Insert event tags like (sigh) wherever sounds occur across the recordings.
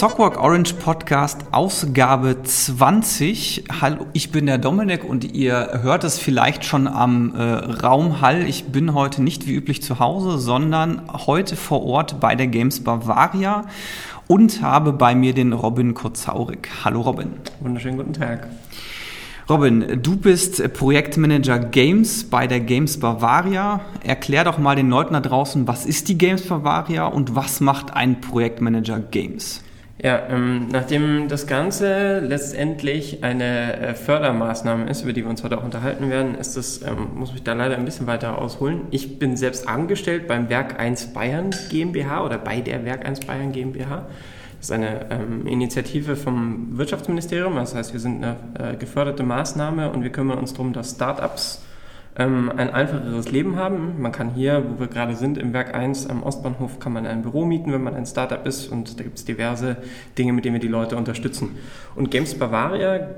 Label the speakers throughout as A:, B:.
A: Zockwork Orange Podcast Ausgabe 20. Hallo, ich bin der Dominik und ihr hört es vielleicht schon am äh, Raumhall. Ich bin heute nicht wie üblich zu Hause, sondern heute vor Ort bei der Games Bavaria und habe bei mir den Robin Kozaurik. Hallo Robin.
B: Wunderschönen guten Tag.
A: Robin, du bist Projektmanager Games bei der Games Bavaria. Erklär doch mal den Leuten da draußen, was ist die Games Bavaria und was macht ein Projektmanager Games?
B: Ja, ähm, nachdem das Ganze letztendlich eine äh, Fördermaßnahme ist, über die wir uns heute auch unterhalten werden, ist das, ähm, muss ich da leider ein bisschen weiter ausholen. Ich bin selbst angestellt beim Werk 1 Bayern GmbH oder bei der Werk 1 Bayern GmbH. Das ist eine ähm, Initiative vom Wirtschaftsministerium. Das heißt, wir sind eine äh, geförderte Maßnahme und wir kümmern uns darum, dass Startups ähm, ein einfacheres Leben haben. Man kann hier, wo wir gerade sind, im Werk 1 am Ostbahnhof, kann man ein Büro mieten, wenn man ein Startup ist und da gibt es diverse Dinge, mit denen wir die Leute unterstützen. Und Games Bavaria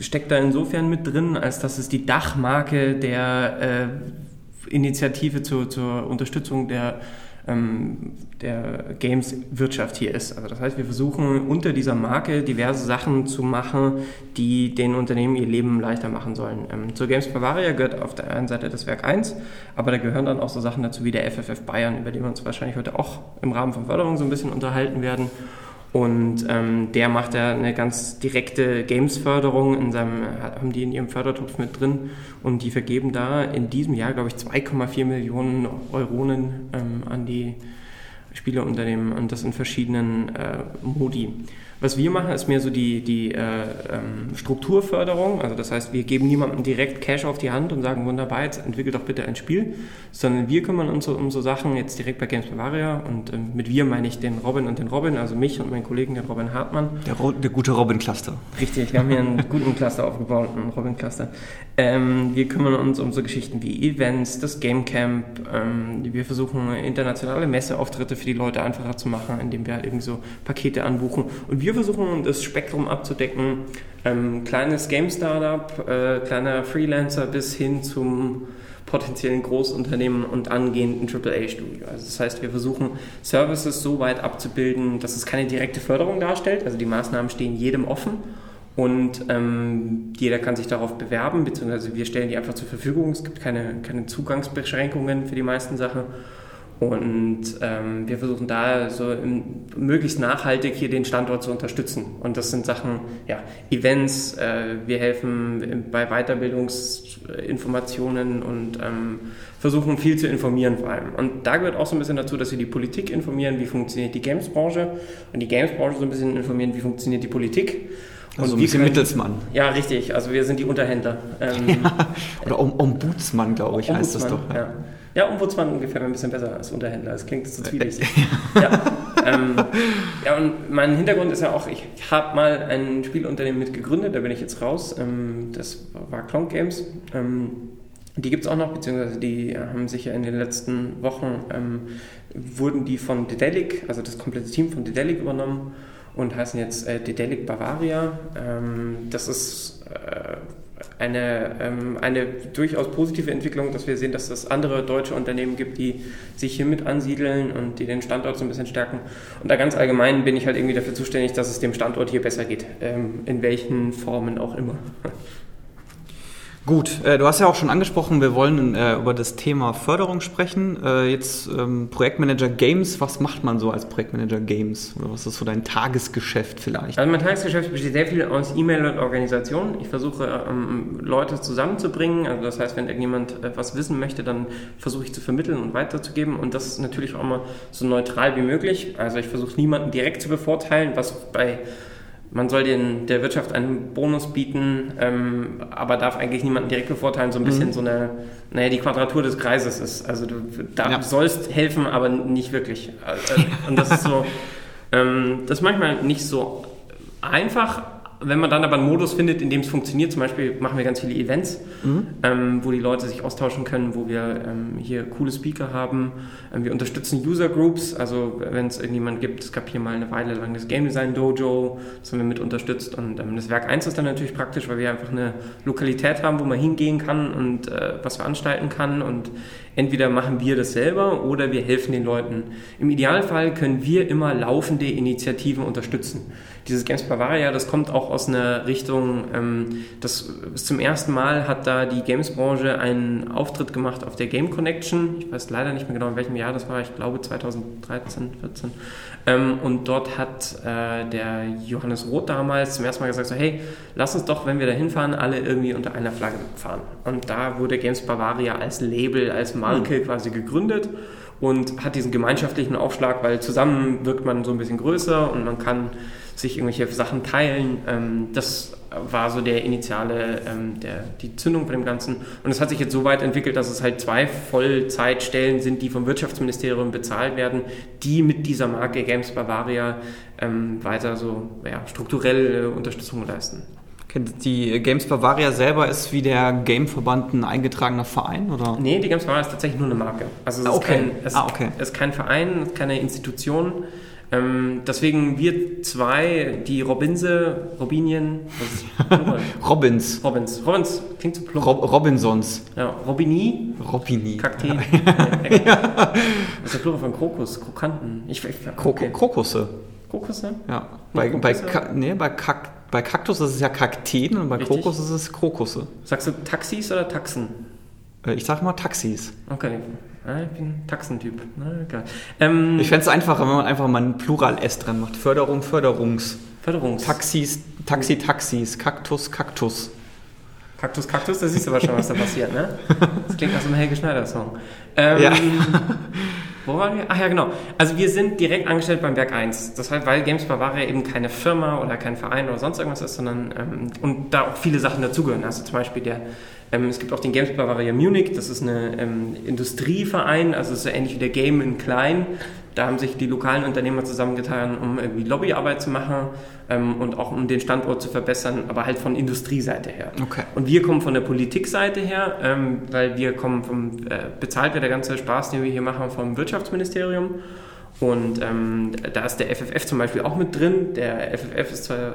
B: steckt da insofern mit drin, als dass es die Dachmarke der äh, Initiative zur, zur Unterstützung der ähm, der Games-Wirtschaft hier ist. Also das heißt, wir versuchen unter dieser Marke diverse Sachen zu machen, die den Unternehmen ihr Leben leichter machen sollen. Ähm, zur Games Bavaria gehört auf der einen Seite das Werk 1, aber da gehören dann auch so Sachen dazu wie der FFF Bayern, über den wir uns wahrscheinlich heute auch im Rahmen von Förderung so ein bisschen unterhalten werden. Und ähm, der macht ja eine ganz direkte Games-Förderung, in seinem, haben die in ihrem Fördertopf mit drin. Und die vergeben da in diesem Jahr, glaube ich, 2,4 Millionen Euronen ähm, an die Spieleunternehmen und das in verschiedenen äh, Modi. Was wir machen, ist mehr so die, die äh, ähm, Strukturförderung. Also das heißt, wir geben niemandem direkt Cash auf die Hand und sagen, wunderbar, jetzt entwickelt doch bitte ein Spiel, sondern wir kümmern uns um so Sachen jetzt direkt bei Games Bavaria und ähm, mit wir meine ich den Robin und den Robin, also mich und meinen Kollegen, den Robin Hartmann.
A: Der, der gute Robin-Cluster.
B: Richtig, wir haben hier einen guten Cluster aufgebaut, einen Robin-Cluster. Ähm, wir kümmern uns um so Geschichten wie Events, das Game Camp. Ähm, wir versuchen internationale Messeauftritte für die Leute einfacher zu machen, indem wir halt irgendwie so Pakete anbuchen und wir versuchen das Spektrum abzudecken, ähm, kleines Game-Startup, äh, kleiner Freelancer bis hin zum potenziellen Großunternehmen und angehenden AAA-Studio. Also das heißt, wir versuchen Services so weit abzubilden, dass es keine direkte Förderung darstellt. Also die Maßnahmen stehen jedem offen und ähm, jeder kann sich darauf bewerben, beziehungsweise wir stellen die einfach zur Verfügung. Es gibt keine, keine Zugangsbeschränkungen für die meisten Sachen. Und ähm, wir versuchen da so im, möglichst nachhaltig hier den Standort zu unterstützen. Und das sind Sachen, ja, Events, äh, wir helfen bei Weiterbildungsinformationen und ähm, versuchen viel zu informieren vor allem. Und da gehört auch so ein bisschen dazu, dass wir die Politik informieren, wie funktioniert die Gamesbranche und die Gamesbranche so ein bisschen informieren, wie funktioniert die Politik.
A: Also ein bisschen können, Mittelsmann.
B: Ja, richtig. Also wir sind die Unterhändler.
A: Ähm, (laughs) ja, oder Ombudsmann, glaube ich, heißt das doch.
B: Ja. Ja, Ombudsmann gefällt mir ein bisschen besser als Unterhändler. Das klingt so zwielichtig. (laughs) ja, ähm, ja, und mein Hintergrund ist ja auch, ich habe mal ein Spielunternehmen mit gegründet, da bin ich jetzt raus. Ähm, das war Clonk Games. Ähm, die gibt es auch noch, beziehungsweise die haben sich ja in den letzten Wochen, ähm, wurden die von Dedelic, also das komplette Team von Dedelic übernommen und heißen jetzt äh, Dedelic Bavaria. Ähm, das ist... Äh, eine, ähm, eine durchaus positive Entwicklung, dass wir sehen, dass es andere deutsche Unternehmen gibt, die sich hier mit ansiedeln und die den Standort so ein bisschen stärken. Und da ganz allgemein bin ich halt irgendwie dafür zuständig, dass es dem Standort hier besser geht, ähm, in welchen Formen auch immer.
A: Gut, äh, du hast ja auch schon angesprochen, wir wollen äh, über das Thema Förderung sprechen. Äh, jetzt ähm, Projektmanager Games, was macht man so als Projektmanager Games? Oder was ist so dein Tagesgeschäft vielleicht?
B: Also mein Tagesgeschäft besteht sehr viel aus E-Mail und Organisation. Ich versuche ähm, Leute zusammenzubringen. Also das heißt, wenn irgendjemand was wissen möchte, dann versuche ich zu vermitteln und weiterzugeben. Und das ist natürlich auch immer so neutral wie möglich. Also ich versuche niemanden direkt zu bevorteilen, was bei man soll den, der Wirtschaft einen Bonus bieten, ähm, aber darf eigentlich niemanden direkt bevorteilen, so ein bisschen mhm. so eine, naja, die Quadratur des Kreises ist. Also du da ja. sollst helfen, aber nicht wirklich. Äh, und das ist so, (laughs) ähm, das ist manchmal nicht so einfach, wenn man dann aber einen Modus findet, in dem es funktioniert, zum Beispiel machen wir ganz viele Events, mhm. ähm, wo die Leute sich austauschen können, wo wir ähm, hier coole Speaker haben. Ähm, wir unterstützen User Groups, also wenn es irgendjemand gibt, es gab hier mal eine Weile lang das Game Design Dojo, das haben wir mit unterstützt. Und ähm, das Werk 1 ist dann natürlich praktisch, weil wir einfach eine Lokalität haben, wo man hingehen kann und äh, was veranstalten kann. Und entweder machen wir das selber oder wir helfen den Leuten. Im Idealfall können wir immer laufende Initiativen unterstützen dieses Games Bavaria, das kommt auch aus einer Richtung, ähm, das zum ersten Mal hat da die Games-Branche einen Auftritt gemacht auf der Game Connection. Ich weiß leider nicht mehr genau, in welchem Jahr das war, ich glaube 2013, 14. Ähm, und dort hat äh, der Johannes Roth damals zum ersten Mal gesagt, so, hey, lass uns doch, wenn wir da hinfahren, alle irgendwie unter einer Flagge fahren. Und da wurde Games Bavaria als Label, als Marke mhm. quasi gegründet und hat diesen gemeinschaftlichen Aufschlag, weil zusammen wirkt man so ein bisschen größer und man kann sich irgendwelche Sachen teilen. Ähm, das war so der initiale, ähm, der, die Zündung von dem Ganzen. Und es hat sich jetzt so weit entwickelt, dass es halt zwei Vollzeitstellen sind, die vom Wirtschaftsministerium bezahlt werden, die mit dieser Marke Games Bavaria ähm, weiter so ja, strukturelle Unterstützung leisten.
A: Die Games Bavaria selber ist wie der Gameverband ein eingetragener Verein, oder?
B: Nee, die Games Bavaria ist tatsächlich nur eine Marke. Also es, ah, okay. ist, kein, es, ah, okay. es ist kein Verein, keine Institution. Ähm, deswegen wir zwei, die Robinse, Robinien, (laughs)
A: Robins.
B: Robins. Robins klingt
A: so plump. Rob Robinsons.
B: Ja, Robini.
A: Robini.
B: Kakteen. (laughs) ja. Das ist der Plural von Krokus, Krokanten.
A: Ich, ich, okay. Krokusse.
B: Krokusse?
A: Ja. Bei, bei, nee, bei, Kak bei Kaktus ist es ja Kakteen und bei Richtig. Krokus ist es Krokusse.
B: Sagst du Taxis oder Taxen?
A: Äh, ich sag mal Taxis.
B: Okay. Ja, ich bin Taxentyp.
A: Na, ähm, ich fände es einfacher, wenn man einfach mal ein Plural-S dran macht. Förderung, Förderungs.
B: Förderungs.
A: Taxis, Taxi, Taxis. Kaktus, Kaktus.
B: Kaktus, Kaktus, da siehst du aber schon, was da passiert, ne? (laughs) Das klingt nach so einem Helge Schneider-Song. Ähm,
A: ja.
B: Wo waren wir? Ach ja, genau. Also wir sind direkt angestellt beim Werk 1. Das heißt, weil Games Bavaria eben keine Firma oder kein Verein oder sonst irgendwas ist, sondern ähm, und da auch viele Sachen dazugehören. Also zum Beispiel der ähm, es gibt auch den Games Bavaria Munich, das ist ein ähm, Industrieverein, also ist so ähnlich wie der Game in klein. Da haben sich die lokalen Unternehmer zusammengetan, um irgendwie Lobbyarbeit zu machen ähm, und auch um den Standort zu verbessern, aber halt von Industrieseite her.
A: Okay.
B: Und wir kommen von der Politikseite her, ähm, weil wir kommen vom, äh, bezahlt wird der ganze Spaß, den wir hier machen, vom Wirtschaftsministerium. Und ähm, da ist der FFF zum Beispiel auch mit drin. Der FFF ist zwar äh,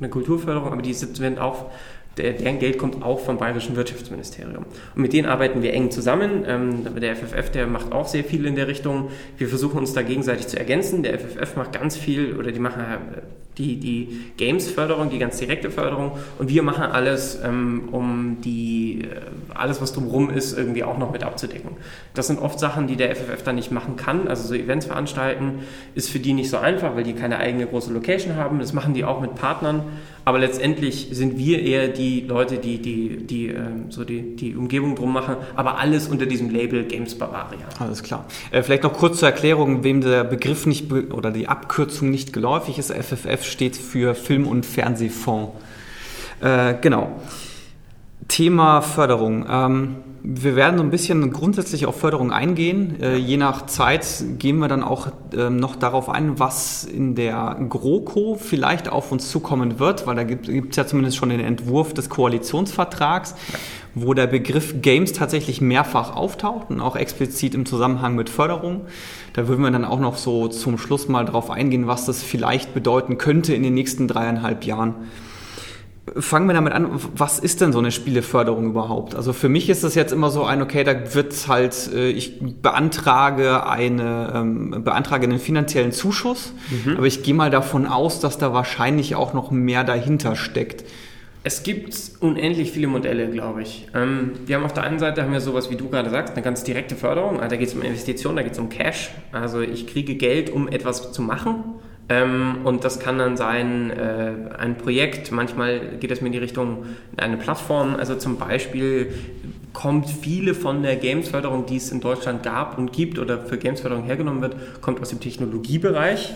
B: eine Kulturförderung, aber die sind auch der, deren Geld kommt auch vom Bayerischen Wirtschaftsministerium. Und mit denen arbeiten wir eng zusammen. Ähm, der FFF, der macht auch sehr viel in der Richtung. Wir versuchen uns da gegenseitig zu ergänzen. Der FFF macht ganz viel oder die machen äh, die, die Games-Förderung, die ganz direkte Förderung. Und wir machen alles, ähm, um die, äh, alles, was drumherum ist, irgendwie auch noch mit abzudecken. Das sind oft Sachen, die der FFF dann nicht machen kann. Also so Events veranstalten ist für die nicht so einfach, weil die keine eigene große Location haben. Das machen die auch mit Partnern. Aber letztendlich sind wir eher die Leute, die, die, die, ähm, so die, die Umgebung drum machen, aber alles unter diesem Label Games Bavaria.
A: Alles klar. Äh, vielleicht noch kurz zur Erklärung, wem der Begriff nicht oder die Abkürzung nicht geläufig ist. FFF steht für Film- und Fernsehfonds. Äh, genau. Thema Förderung. Ähm, wir werden so ein bisschen grundsätzlich auf Förderung eingehen. Äh, je nach Zeit gehen wir dann auch äh, noch darauf ein, was in der GroKo vielleicht auf uns zukommen wird, weil da gibt es ja zumindest schon den Entwurf des Koalitionsvertrags, wo der Begriff Games tatsächlich mehrfach auftaucht und auch explizit im Zusammenhang mit Förderung. Da würden wir dann auch noch so zum Schluss mal darauf eingehen, was das vielleicht bedeuten könnte in den nächsten dreieinhalb Jahren fangen wir damit an, was ist denn so eine Spieleförderung überhaupt? Also für mich ist das jetzt immer so ein, okay, da wird halt, äh, ich beantrage eine, ähm, beantrage einen finanziellen Zuschuss, mhm. aber ich gehe mal davon aus, dass da wahrscheinlich auch noch mehr dahinter steckt.
B: Es gibt unendlich viele Modelle, glaube ich. Ähm, wir haben auf der einen Seite haben wir sowas, wie du gerade sagst, eine ganz direkte Förderung. Also da geht es um Investitionen, da geht es um Cash. Also ich kriege Geld, um etwas zu machen. Ähm, und das kann dann sein äh, ein Projekt, manchmal geht es mir in die Richtung eine Plattform, also zum Beispiel kommt viele von der Gamesförderung, die es in Deutschland gab und gibt oder für Gamesförderung hergenommen wird, kommt aus dem Technologiebereich.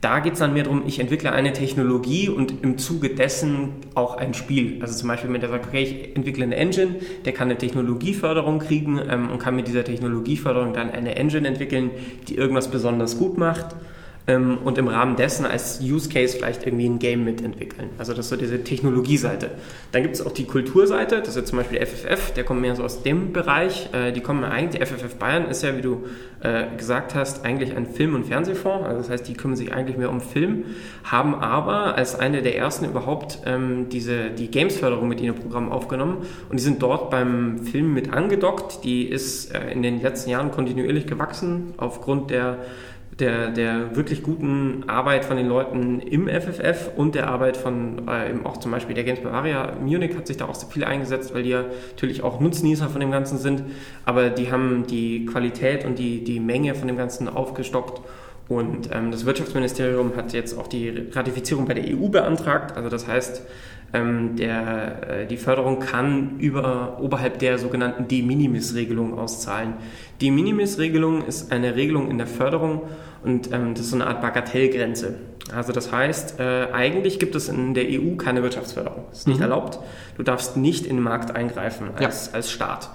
B: Da geht es dann mehr darum, ich entwickle eine Technologie und im Zuge dessen auch ein Spiel. Also zum Beispiel, wenn der sagt, okay, ich entwickle eine Engine, der kann eine Technologieförderung kriegen ähm, und kann mit dieser Technologieförderung dann eine Engine entwickeln, die irgendwas besonders gut macht ähm, und im Rahmen dessen als Use Case vielleicht irgendwie ein Game mitentwickeln. Also das ist so diese Technologieseite. Dann gibt es auch die Kulturseite, das ist zum Beispiel FFF, der kommt mehr so aus dem Bereich. Äh, die kommen eigentlich, FFF Bayern ist ja, wie du äh, gesagt hast, eigentlich ein Film- und Fernsehfonds. Also das heißt, die kümmern sich eigentlich mehr um Film, haben aber als eine der ersten überhaupt ähm, diese, die Games-Förderung mit in ihr Programm aufgenommen und die sind dort beim Film mit angedockt. Die ist äh, in den letzten Jahren kontinuierlich gewachsen aufgrund der der, der wirklich guten Arbeit von den Leuten im FFF und der Arbeit von äh, auch zum Beispiel der Games Bavaria Munich hat sich da auch so viel eingesetzt, weil die ja natürlich auch Nutznießer von dem Ganzen sind, aber die haben die Qualität und die, die Menge von dem Ganzen aufgestockt. Und ähm, das Wirtschaftsministerium hat jetzt auch die Ratifizierung bei der EU beantragt, also das heißt, ähm, der, äh, die Förderung kann über, oberhalb der sogenannten De Minimis-Regelung auszahlen. Die Minimis-Regelung ist eine Regelung in der Förderung und ähm, das ist so eine Art Bagatellgrenze. Also das heißt, äh, eigentlich gibt es in der EU keine Wirtschaftsförderung. Das ist nicht mhm. erlaubt. Du darfst nicht in den Markt eingreifen als, ja. als Staat.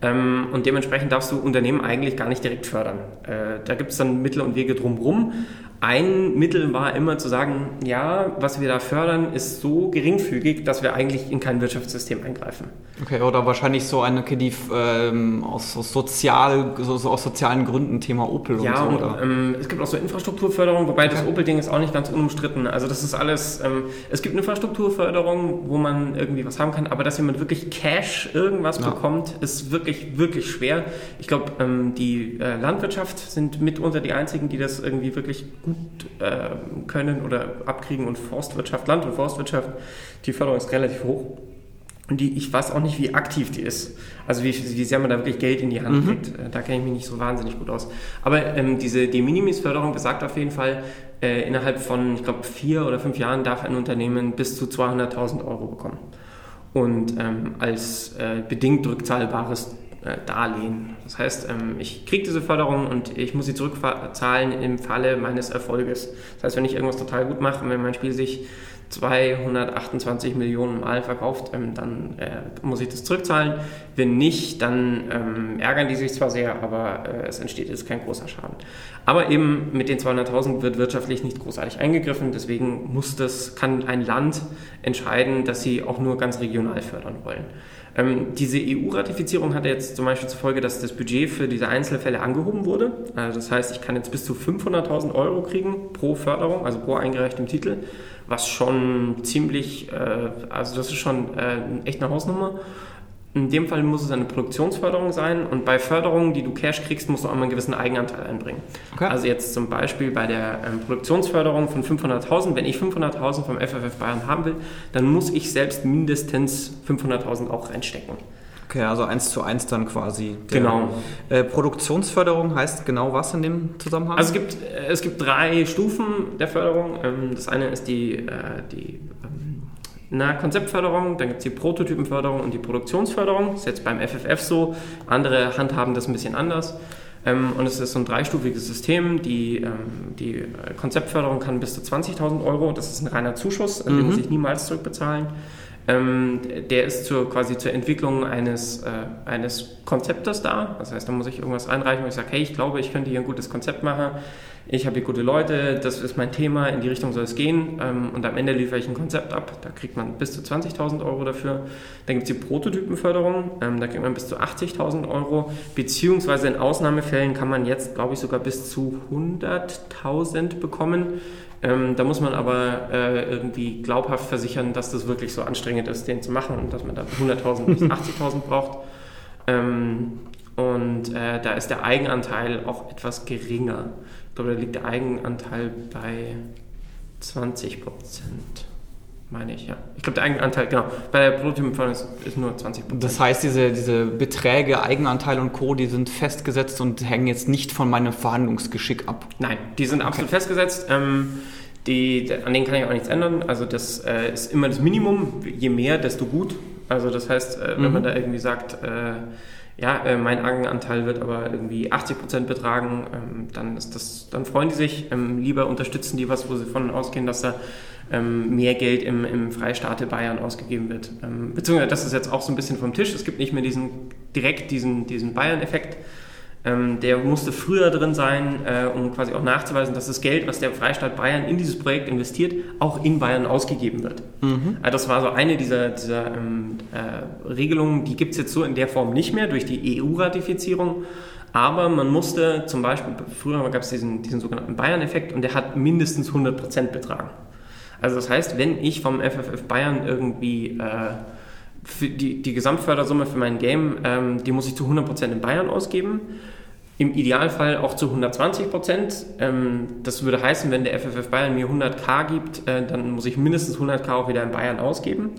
B: Ähm, und dementsprechend darfst du Unternehmen eigentlich gar nicht direkt fördern. Äh, da gibt es dann Mittel und Wege drumherum. Ein Mittel war immer zu sagen, ja, was wir da fördern, ist so geringfügig, dass wir eigentlich in kein Wirtschaftssystem eingreifen.
A: Okay, oder wahrscheinlich so eine, die ähm, aus, aus, sozial, so, so, aus sozialen Gründen, Thema Opel
B: ja,
A: und
B: so. Ja, ähm, es gibt auch so Infrastrukturförderung, wobei okay. das Opel-Ding ist auch nicht ganz unumstritten. Also das ist alles, ähm, es gibt Infrastrukturförderung, wo man irgendwie was haben kann, aber dass jemand wirklich Cash irgendwas ja. bekommt, ist wirklich, wirklich schwer. Ich glaube, ähm, die äh, Landwirtschaft sind mitunter die einzigen, die das irgendwie wirklich gut äh, können oder abkriegen und Forstwirtschaft, Land- und Forstwirtschaft, die Förderung ist relativ hoch. Und die, ich weiß auch nicht, wie aktiv die ist. Also wie, wie sehr man da wirklich Geld in die Hand mhm. kriegt. Äh, da kenne ich mich nicht so wahnsinnig gut aus. Aber ähm, diese De Minimis-Förderung besagt auf jeden Fall, äh, innerhalb von, ich glaube, vier oder fünf Jahren darf ein Unternehmen bis zu 200.000 Euro bekommen. Und ähm, als äh, bedingt rückzahlbares Darlehen. Das heißt, ähm, ich kriege diese Förderung und ich muss sie zurückzahlen im Falle meines Erfolges. Das heißt, wenn ich irgendwas total gut mache und wenn mein Spiel sich 228 Millionen Mal verkauft, ähm, dann äh, muss ich das zurückzahlen. Wenn nicht, dann ähm, ärgern die sich zwar sehr, aber äh, es entsteht jetzt kein großer Schaden. Aber eben mit den 200.000 wird wirtschaftlich nicht großartig eingegriffen, deswegen muss das, kann ein Land entscheiden, dass sie auch nur ganz regional fördern wollen. Ähm, diese EU-Ratifizierung hatte jetzt zum Beispiel zur Folge, dass das Budget für diese Einzelfälle angehoben wurde. Also das heißt, ich kann jetzt bis zu 500.000 Euro kriegen pro Förderung, also pro eingereichtem Titel, was schon ziemlich, äh, also das ist schon äh, echt eine Hausnummer. In dem Fall muss es eine Produktionsförderung sein und bei Förderungen, die du Cash kriegst, musst du auch mal einen gewissen Eigenanteil einbringen. Okay. Also jetzt zum Beispiel bei der ähm, Produktionsförderung von 500.000, wenn ich 500.000 vom FFF Bayern haben will, dann muss ich selbst mindestens 500.000 auch reinstecken.
A: Okay, also eins zu eins dann quasi.
B: Genau.
A: Äh, Produktionsförderung heißt genau was in dem Zusammenhang?
B: Also es gibt, äh, es gibt drei Stufen der Förderung. Ähm, das eine ist die, äh, die na, Konzeptförderung, dann gibt es die Prototypenförderung und die Produktionsförderung. Das ist jetzt beim FFF so. Andere handhaben das ein bisschen anders. Ähm, und es ist so ein dreistufiges System. Die, ähm, die Konzeptförderung kann bis zu 20.000 Euro, das ist ein reiner Zuschuss, mhm. den muss ich niemals zurückbezahlen. Ähm, der ist zur, quasi zur Entwicklung eines, äh, eines Konzeptes da. Das heißt, da muss ich irgendwas einreichen, wo ich sage, hey, ich glaube, ich könnte hier ein gutes Konzept machen. Ich habe hier gute Leute, das ist mein Thema, in die Richtung soll es gehen. Ähm, und am Ende liefere ich ein Konzept ab, da kriegt man bis zu 20.000 Euro dafür. Dann gibt es die Prototypenförderung, ähm, da kriegt man bis zu 80.000 Euro, beziehungsweise in Ausnahmefällen kann man jetzt, glaube ich, sogar bis zu 100.000 bekommen. Ähm, da muss man aber äh, irgendwie glaubhaft versichern, dass das wirklich so anstrengend ist, den zu machen und dass man da 100.000 bis (laughs) 80.000 braucht. Ähm, und äh, da ist der Eigenanteil auch etwas geringer glaube, da liegt der Eigenanteil bei 20 Prozent. Meine ich, ja. Ich glaube, der Eigenanteil, genau. Bei der Prototypenförderung ist, ist nur 20 Prozent.
A: Das heißt, diese, diese Beträge, Eigenanteil und Co., die sind festgesetzt und hängen jetzt nicht von meinem Verhandlungsgeschick ab?
B: Nein, die sind okay. absolut festgesetzt. Ähm, die, an denen kann ich auch nichts ändern. Also das äh, ist immer das Minimum. Je mehr, desto gut. Also das heißt, äh, wenn mhm. man da irgendwie sagt, äh, ja, äh, mein Eigenanteil wird aber irgendwie 80 Prozent betragen, ähm, dann ist das, dann freuen die sich. Ähm, lieber unterstützen die was, wo sie von ausgehen, dass da ähm, mehr Geld im, im Freistaate Bayern ausgegeben wird. beziehungsweise das ist jetzt auch so ein bisschen vom Tisch. Es gibt nicht mehr diesen direkt diesen, diesen Bayern-Effekt. Ähm, der musste früher drin sein, äh, um quasi auch nachzuweisen, dass das Geld, was der Freistaat Bayern in dieses Projekt investiert, auch in Bayern ausgegeben wird. Mhm. Also das war so eine dieser, dieser ähm, äh, Regelungen, die gibt es jetzt so in der Form nicht mehr durch die EU-Ratifizierung. Aber man musste zum Beispiel, früher gab es diesen, diesen sogenannten Bayern-Effekt und der hat mindestens 100% betragen. Also das heißt, wenn ich vom FFF Bayern irgendwie äh, die, die Gesamtfördersumme für mein Game, ähm, die muss ich zu 100% in Bayern ausgeben. Im Idealfall auch zu 120 Prozent. Ähm, das würde heißen, wenn der FFF Bayern mir 100k gibt, äh, dann muss ich mindestens 100k auch wieder in Bayern ausgeben.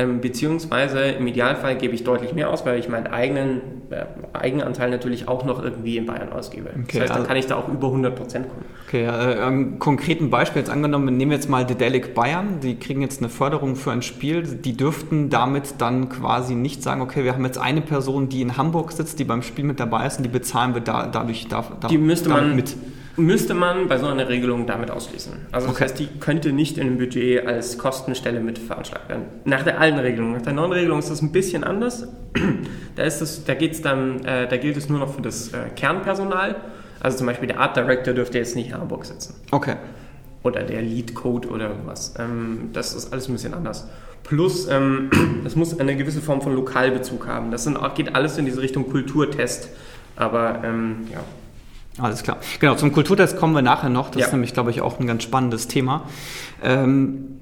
B: Ähm, beziehungsweise im Idealfall gebe ich deutlich mehr aus, weil ich meinen eigenen äh, Eigenanteil natürlich auch noch irgendwie in Bayern ausgebe. Okay, das heißt, dann also kann ich da auch über 100 Prozent kommen.
A: Okay, äh, ein konkreten Beispiel jetzt angenommen, nehmen wir jetzt mal Dedelic Bayern, die kriegen jetzt eine Förderung für ein Spiel, die dürften damit dann quasi nicht sagen, okay, wir haben jetzt eine Person, die in Hamburg sitzt, die beim Spiel mit dabei ist und die bezahlen wir da, dadurch da,
B: da, die müsste man mit müsste man bei so einer Regelung damit ausschließen. Also das okay. heißt, die könnte nicht in dem Budget als Kostenstelle mit veranschlagt werden. Nach der alten Regelung. Nach der neuen Regelung ist das ein bisschen anders. (clears throat) da, ist das, da, geht's dann, äh, da gilt es nur noch für das äh, Kernpersonal. Also zum Beispiel der Art Director dürfte jetzt nicht in Hamburg sitzen.
A: Okay.
B: Oder der Lead Code oder irgendwas. Ähm, das ist alles ein bisschen anders. Plus, ähm, (clears throat) das muss eine gewisse Form von Lokalbezug haben. Das sind, geht alles in diese Richtung Kulturtest. Aber ähm, ja.
A: Alles klar. Genau, zum Kulturtest kommen wir nachher noch. Das ja. ist nämlich, glaube ich, auch ein ganz spannendes Thema. Ähm,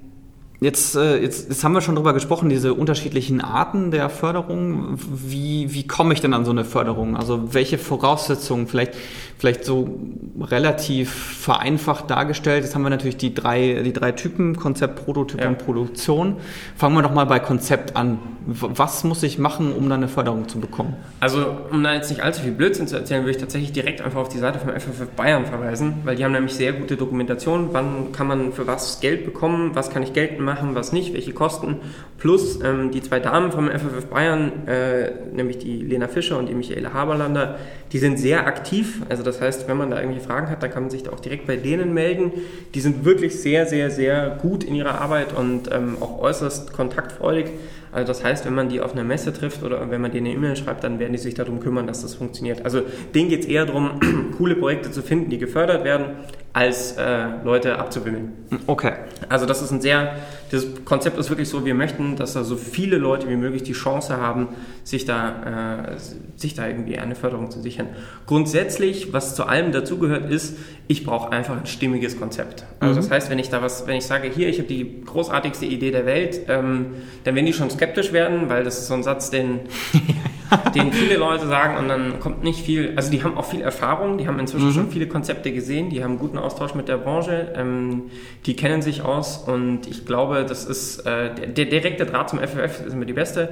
A: Jetzt, äh, jetzt, jetzt haben wir schon drüber gesprochen, diese unterschiedlichen Arten der Förderung. Wie, wie komme ich denn an so eine Förderung? Also welche Voraussetzungen, vielleicht, vielleicht so relativ vereinfacht dargestellt. Jetzt haben wir natürlich die drei, die drei Typen, Konzept, Prototyp ja. und Produktion. Fangen wir doch mal bei Konzept an. Was muss ich machen, um dann eine Förderung zu bekommen?
B: Also, um da jetzt nicht allzu viel Blödsinn zu erzählen, würde ich tatsächlich direkt einfach auf die Seite vom FFF Bayern verweisen, weil die haben nämlich sehr gute Dokumentation. Wann kann man für was Geld bekommen? Was kann ich geltend machen, was nicht, welche Kosten. Plus ähm, die zwei Damen vom FFF Bayern, äh, nämlich die Lena Fischer und die Michaela Haberlander, die sind sehr aktiv. Also das heißt, wenn man da irgendwelche Fragen hat, dann kann man sich da auch direkt bei denen melden. Die sind wirklich sehr, sehr, sehr gut in ihrer Arbeit und ähm, auch äußerst kontaktfreudig. Also das heißt, wenn man die auf einer Messe trifft oder wenn man denen eine E-Mail schreibt, dann werden die sich darum kümmern, dass das funktioniert. Also denen geht es eher darum, (clears throat) coole Projekte zu finden, die gefördert werden, als äh, Leute abzuwimmeln.
A: Okay.
B: Also das ist ein sehr, das Konzept ist wirklich so, wir möchten, dass da so viele Leute wie möglich die Chance haben, sich da, äh, sich da irgendwie eine Förderung zu sichern. Grundsätzlich, was zu allem dazugehört, ist, ich brauche einfach ein stimmiges Konzept. Also mhm. das heißt, wenn ich da was, wenn ich sage, hier, ich habe die großartigste Idee der Welt, ähm, dann werden die schon skeptisch werden, weil das ist so ein Satz, den (laughs) den viele Leute sagen und dann kommt nicht viel, also die haben auch viel Erfahrung, die haben inzwischen mhm. schon viele Konzepte gesehen, die haben guten Austausch mit der Branche, ähm, die kennen sich aus und ich glaube, das ist äh, der, der, direkte Draht zum FFF ist immer die beste,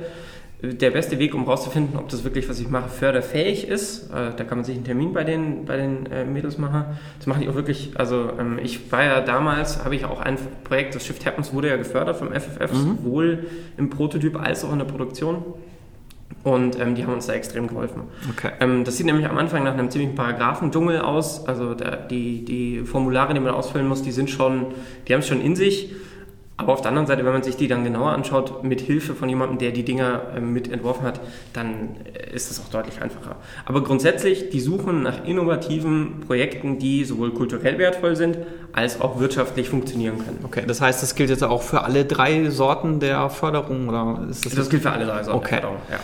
B: der beste Weg, um herauszufinden, ob das wirklich, was ich mache, förderfähig ist. Äh, da kann man sich einen Termin bei den, bei den äh, Mädels machen. Das machen die auch wirklich, also ähm, ich war ja damals, habe ich auch ein Projekt, das Shift Happens wurde ja gefördert vom FFF, mhm. sowohl im Prototyp als auch in der Produktion. Und ähm, die haben uns da extrem geholfen. Okay. Ähm, das sieht nämlich am Anfang nach einem ziemlichen Paragraphendschungel aus. Also da, die, die Formulare, die man ausfüllen muss, die sind schon, die haben es schon in sich. Aber auf der anderen Seite, wenn man sich die dann genauer anschaut, mit Hilfe von jemandem, der die Dinger äh, mit entworfen hat, dann äh, ist es auch deutlich einfacher. Aber grundsätzlich, die suchen nach innovativen Projekten, die sowohl kulturell wertvoll sind, als auch wirtschaftlich funktionieren können.
A: Okay, das heißt, das gilt jetzt auch für alle drei Sorten der Förderung? Oder
B: ist das, das gilt für alle drei Sorten
A: okay. der Förderung, ja.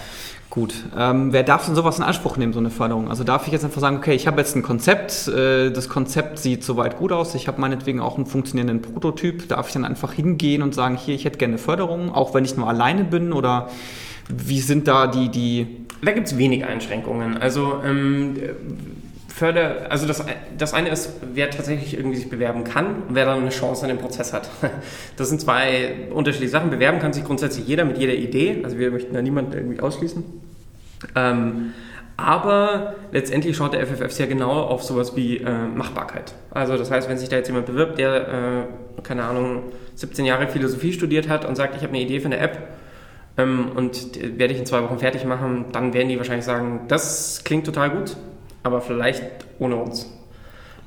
A: Gut. Ähm, wer darf denn sowas in Anspruch nehmen, so eine Förderung? Also darf ich jetzt einfach sagen, okay, ich habe jetzt ein Konzept, äh, das Konzept sieht soweit gut aus, ich habe meinetwegen auch einen funktionierenden Prototyp, darf ich dann einfach hingehen und sagen, hier, ich hätte gerne Förderung, auch wenn ich nur alleine bin oder wie sind da die... die
B: da gibt es wenig Einschränkungen. Also ähm, Förder, also das, das eine ist, wer tatsächlich irgendwie sich bewerben kann und wer dann eine Chance an dem Prozess hat. (laughs) Das sind zwei unterschiedliche Sachen. Bewerben kann sich grundsätzlich jeder mit jeder Idee, also wir möchten da niemanden irgendwie ausschließen. Ähm, aber letztendlich schaut der FFF sehr genau auf sowas wie äh, Machbarkeit. Also das heißt, wenn sich da jetzt jemand bewirbt, der, äh, keine Ahnung, 17 Jahre Philosophie studiert hat und sagt, ich habe eine Idee für eine App ähm, und werde ich in zwei Wochen fertig machen, dann werden die wahrscheinlich sagen, das klingt total gut, aber vielleicht ohne uns.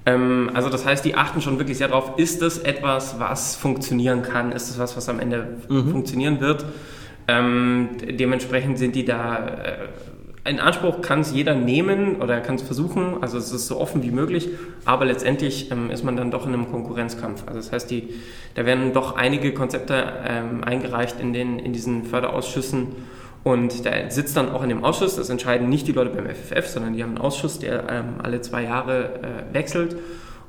B: Ähm, also das heißt, die achten schon wirklich sehr darauf, ist das etwas, was funktionieren kann? Ist das was, was am Ende mhm. funktionieren wird? Ähm, dementsprechend sind die da äh, in Anspruch kann es jeder nehmen oder kann es versuchen, also es ist so offen wie möglich, aber letztendlich ähm, ist man dann doch in einem Konkurrenzkampf. Also das heißt, die, da werden doch einige Konzepte ähm, eingereicht in, den, in diesen Förderausschüssen und der sitzt dann auch in dem Ausschuss, das entscheiden nicht die Leute beim FFF, sondern die haben einen Ausschuss, der ähm, alle zwei Jahre äh, wechselt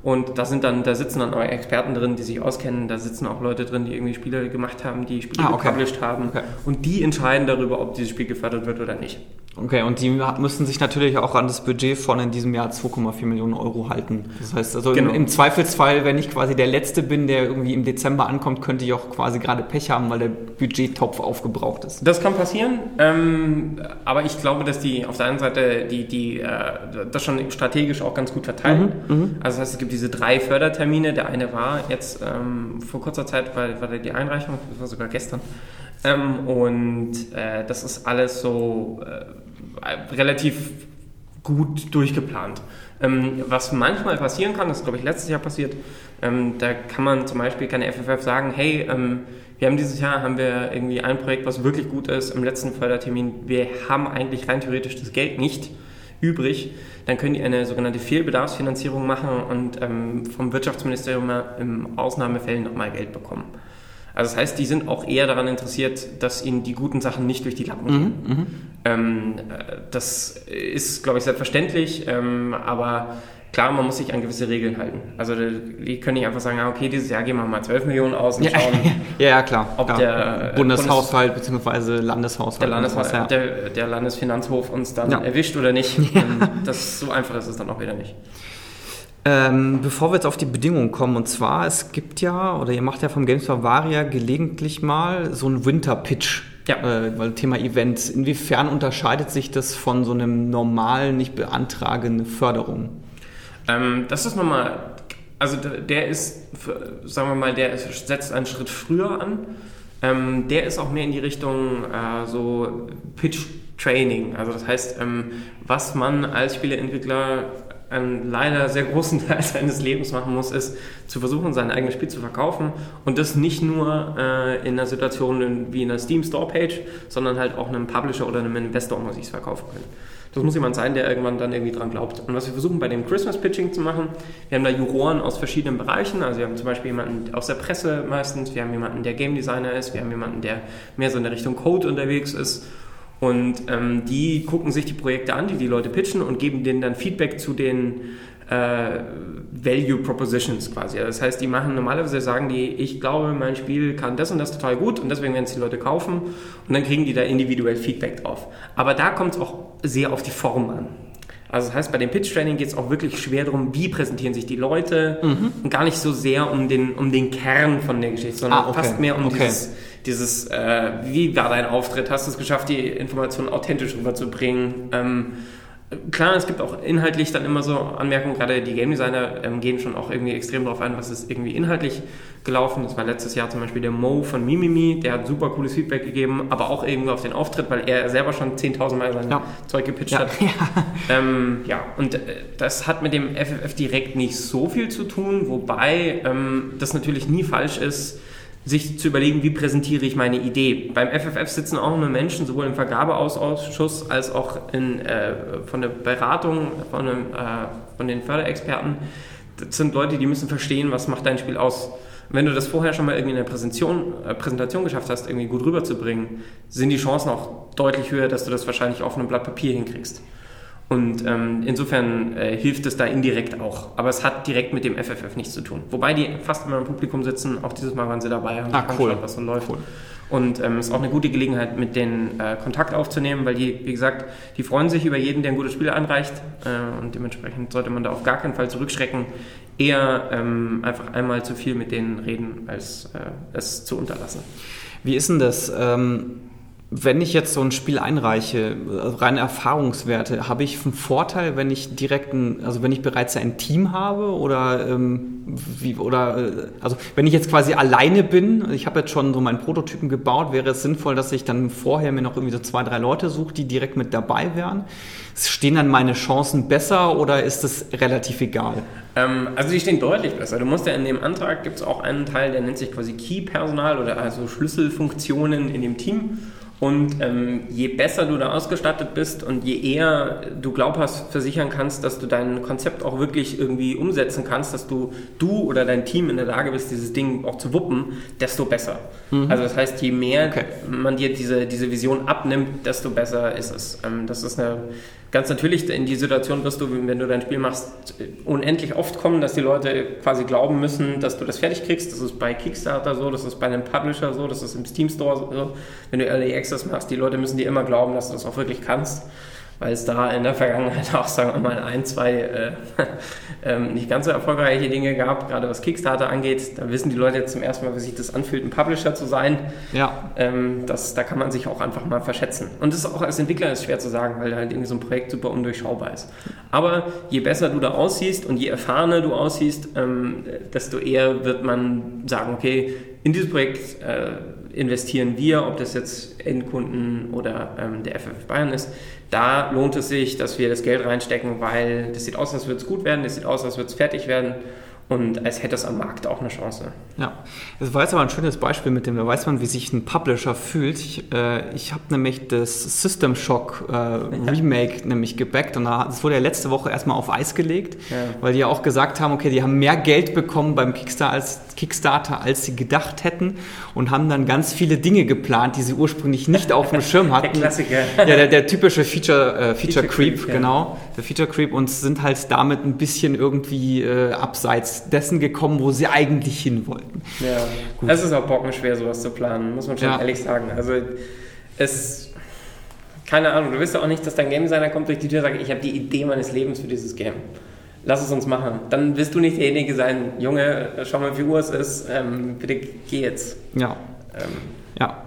B: und da sind dann, da sitzen dann auch Experten drin, die sich auskennen, da sitzen auch Leute drin, die irgendwie Spiele gemacht haben, die Spiele
A: ah, okay.
B: gepublished haben
A: Okay.
B: und die entscheiden darüber, ob dieses Spiel gefördert wird oder nicht.
A: Okay, und die müssen sich natürlich auch an das Budget von in diesem Jahr 2,4 Millionen Euro halten. Das heißt, also
B: Genau.
A: im, im Zweifelsfall, wenn ich quasi der Letzte bin, der irgendwie im Dezember ankommt, könnte ich auch quasi gerade Pech haben, weil der Budgettopf aufgebraucht ist.
B: Das kann passieren, ähm, aber ich glaube, dass die auf der einen Seite die, die, äh, das schon strategisch auch ganz gut verteilen. Also das heißt, es gibt diese drei Fördertermine. Der eine war jetzt ähm, vor kurzer Zeit, war, war die Einreichung, das war sogar gestern. Ähm, und äh, das ist alles so äh, relativ gut durchgeplant. Ähm, was manchmal passieren kann, das ist glaube ich letztes Jahr passiert, ähm, da kann man zum Beispiel, der FFF sagen, hey, ähm, wir haben dieses Jahr haben wir irgendwie ein Projekt, was wirklich gut ist, im letzten Fördertermin, wir haben eigentlich rein theoretisch das Geld nicht übrig, dann können die eine sogenannte Fehlbedarfsfinanzierung machen und ähm, vom Wirtschaftsministerium im Ausnahmefällen nochmal Geld bekommen. Also das heißt, die sind auch eher daran interessiert, dass ihnen die guten Sachen nicht durch die Lappen gehen. Ähm, äh, das ist, glaube ich, selbstverständlich, ähm, aber klar, man muss sich an gewisse Regeln halten. Also die können nicht einfach sagen, ah, okay, dieses Jahr geben wir mal 12 Millionen aus und
A: Ja,
B: schauen, (laughs)
A: ja, ja, klar.
B: Ob
A: klar.
B: der, äh,
A: Bundeshaushalt bzw. Landeshaushalt.
B: der,
A: sowas, ja.
B: der, der Landesfinanzhof uns dann
A: Ja.
B: erwischt oder nicht. (laughs) Ähm, Das, so einfach ist es dann auch wieder nicht.
A: Ähm, bevor wir jetzt auf die Bedingungen kommen, und zwar, es gibt ja, oder ihr macht ja vom Games Bavaria gelegentlich mal so einen Winter-Pitch.
B: Ja.
A: Äh, weil Thema Events. Inwiefern unterscheidet sich das von so einem normalen, nicht beantragenden Förderung?
B: Ähm, das ist nochmal, also der- ist, sagen wir mal, der ist, setzt einen Schritt früher an. Ähm, der ist auch mehr in die Richtung äh, so Pitch-Training. Also das heißt, ähm, was man als Spieleentwickler einen leider sehr großen (laughs) Teil seines Lebens machen muss, ist zu versuchen, sein eigenes Spiel zu verkaufen und das nicht nur äh, in einer Situation wie in einer Steam Store Page, sondern halt auch einem Publisher oder einem Investor muss ich es verkaufen können. Das muss jemand sein, der irgendwann dann irgendwie dran glaubt. Und was wir versuchen bei dem Christmas Pitching zu machen, wir haben da Juroren aus verschiedenen Bereichen. Also wir haben zum Beispiel jemanden aus der Presse meistens, wir haben jemanden, der Game Designer ist, wir haben jemanden, der mehr so in der Richtung Code unterwegs ist. Und ähm, die gucken sich die Projekte an, die die Leute pitchen und geben denen dann Feedback zu den äh, Value Propositions quasi. Das heißt, die machen normalerweise sagen die, ich glaube, mein Spiel kann das und das total gut und deswegen werden es die Leute kaufen und dann kriegen die da individuell Feedback drauf. Aber da kommt es auch sehr auf die Form an. Also das heißt, bei dem Pitch-Training geht es auch wirklich schwer darum, wie präsentieren sich die Leute und gar nicht so sehr um den, um den Kern von der Geschichte, sondern
A: Ah, okay.
B: fast mehr um
A: Okay.
B: dieses, dieses äh, wie war dein Auftritt, hast du es geschafft, die Informationen authentisch rüberzubringen. Ähm, Klar, es gibt auch inhaltlich dann immer so Anmerkungen, gerade die Game Designer ähm, gehen schon auch irgendwie extrem darauf ein, was ist irgendwie inhaltlich gelaufen. Das war letztes Jahr zum Beispiel der Mo von Mimimi, der hat super cooles Feedback gegeben, aber auch irgendwie auf den Auftritt, weil er selber schon 10.000 Mal sein
A: Ja.
B: Zeug gepitcht
A: Ja,
B: hat. (laughs) Ähm, ja, und äh, das hat mit dem FFF direkt nicht so viel zu tun, wobei ähm, das natürlich nie falsch ist, sich zu überlegen, wie präsentiere ich meine Idee. Beim FFF sitzen auch nur Menschen, sowohl im Vergabeausschuss als auch in, äh, von der Beratung von, einem, äh, von den Förderexperten. Das sind Leute, die müssen verstehen, was macht dein Spiel aus. Wenn du das vorher schon mal irgendwie in der Präsentation, äh, Präsentation geschafft hast, irgendwie gut rüberzubringen, sind die Chancen auch deutlich höher, dass du das wahrscheinlich auf einem Blatt Papier hinkriegst. Und ähm, insofern äh, hilft es da indirekt auch. Aber es hat direkt mit dem FFF nichts zu tun. Wobei die fast immer im Publikum sitzen. Auch dieses Mal waren sie dabei, haben
A: Ah, cool.
B: was so läuft. Und ähm, ist auch eine gute Gelegenheit, mit denen äh, Kontakt aufzunehmen, weil die, wie gesagt, die freuen sich über jeden, der ein gutes Spiel anreicht. Äh, und dementsprechend sollte man da auf gar keinen Fall zurückschrecken. Eher ähm, einfach einmal zu viel mit denen reden, als äh, es zu unterlassen.
A: Wie ist denn das? Ähm, wenn ich jetzt so ein Spiel einreiche, also reine Erfahrungswerte, habe ich einen Vorteil, wenn ich direkt ein, also wenn ich bereits ein Team habe oder ähm, wie oder äh, also wenn ich jetzt quasi alleine bin, ich habe jetzt schon so meinen Prototypen gebaut, wäre es sinnvoll, dass ich dann vorher mir noch irgendwie so zwei, drei Leute suche, die direkt mit dabei wären. Stehen dann meine Chancen besser oder ist es relativ egal?
B: Ähm, also die stehen deutlich besser. Du musst ja in dem Antrag gibt es auch einen Teil, der nennt sich quasi Key-Personal oder also Schlüsselfunktionen in dem Team. Und ähm, je besser du da ausgestattet bist und je eher du glaubhaft versichern kannst, dass du dein Konzept auch wirklich irgendwie umsetzen kannst, dass du du oder dein Team in der Lage bist, dieses Ding auch zu wuppen, desto besser. Mhm. Also das heißt, je mehr okay. man dir diese, diese Vision abnimmt, desto besser ist es. Ähm, das ist eine ganz natürlich in die Situation wirst du, wenn du dein Spiel machst, unendlich oft kommen, dass die Leute quasi glauben müssen, dass du das fertig kriegst. Das ist bei Kickstarter so, das ist bei einem Publisher so, das ist im Steam Store so. Wenn du Early Access machst, die Leute müssen dir immer glauben, dass du das auch wirklich kannst weil es da in der Vergangenheit (laughs) auch, sagen wir mal, ein, zwei äh, (laughs) ähm, nicht ganz so erfolgreiche Dinge gab, gerade was Kickstarter angeht. Da wissen die Leute jetzt zum ersten Mal, wie sich das anfühlt, ein Publisher zu sein. Ja. Ähm, das, da kann man sich auch einfach mal verschätzen. Und das ist auch als Entwickler ist schwer zu sagen, weil halt irgendwie so ein Projekt super undurchschaubar ist. Aber je besser du da aussiehst und je erfahrener du aussiehst, ähm, desto eher wird man sagen, okay, in dieses Projekt äh, investieren wir, ob das jetzt Endkunden oder ähm, der FF Bayern ist da lohnt es sich, dass wir das Geld reinstecken, weil das sieht aus, als würde es gut werden, das sieht aus, als würde es fertig werden und als hätte es am Markt auch eine Chance.
A: Ja, das war jetzt aber ein schönes Beispiel mit dem, da weiß man, wie sich ein Publisher fühlt. Ich, äh, ich habe nämlich das System Shock äh, Remake ja. nämlich gebackt und das wurde ja letzte Woche erstmal auf Eis gelegt, ja. weil die ja auch gesagt haben, okay, die haben mehr Geld bekommen beim Kickstarter als, Kickstarter, als sie gedacht hätten und haben dann ganz viele Dinge geplant, die sie ursprünglich nicht auf dem Schirm (laughs) hatten.
B: Der Klassiker.
A: Ja, der, der typische Feature, äh, Feature, Feature Creep, Creep genau. Der Feature Creep und sind halt damit ein bisschen irgendwie äh, abseits dessen gekommen, wo sie eigentlich hin wollten.
B: Ja, Gut. es ist auch bockenschwer, sowas zu planen, muss man schon ja. ehrlich sagen. Also es, keine Ahnung, du wirst ja auch nicht, dass dein Game Designer kommt durch die Tür und sagt, ich habe die Idee meines Lebens für dieses Game. Lass es uns machen. Dann wirst du nicht derjenige sein, Junge, schau mal, wie Uhr es ist, ähm, bitte geh jetzt.
A: Ja. Ähm, ja.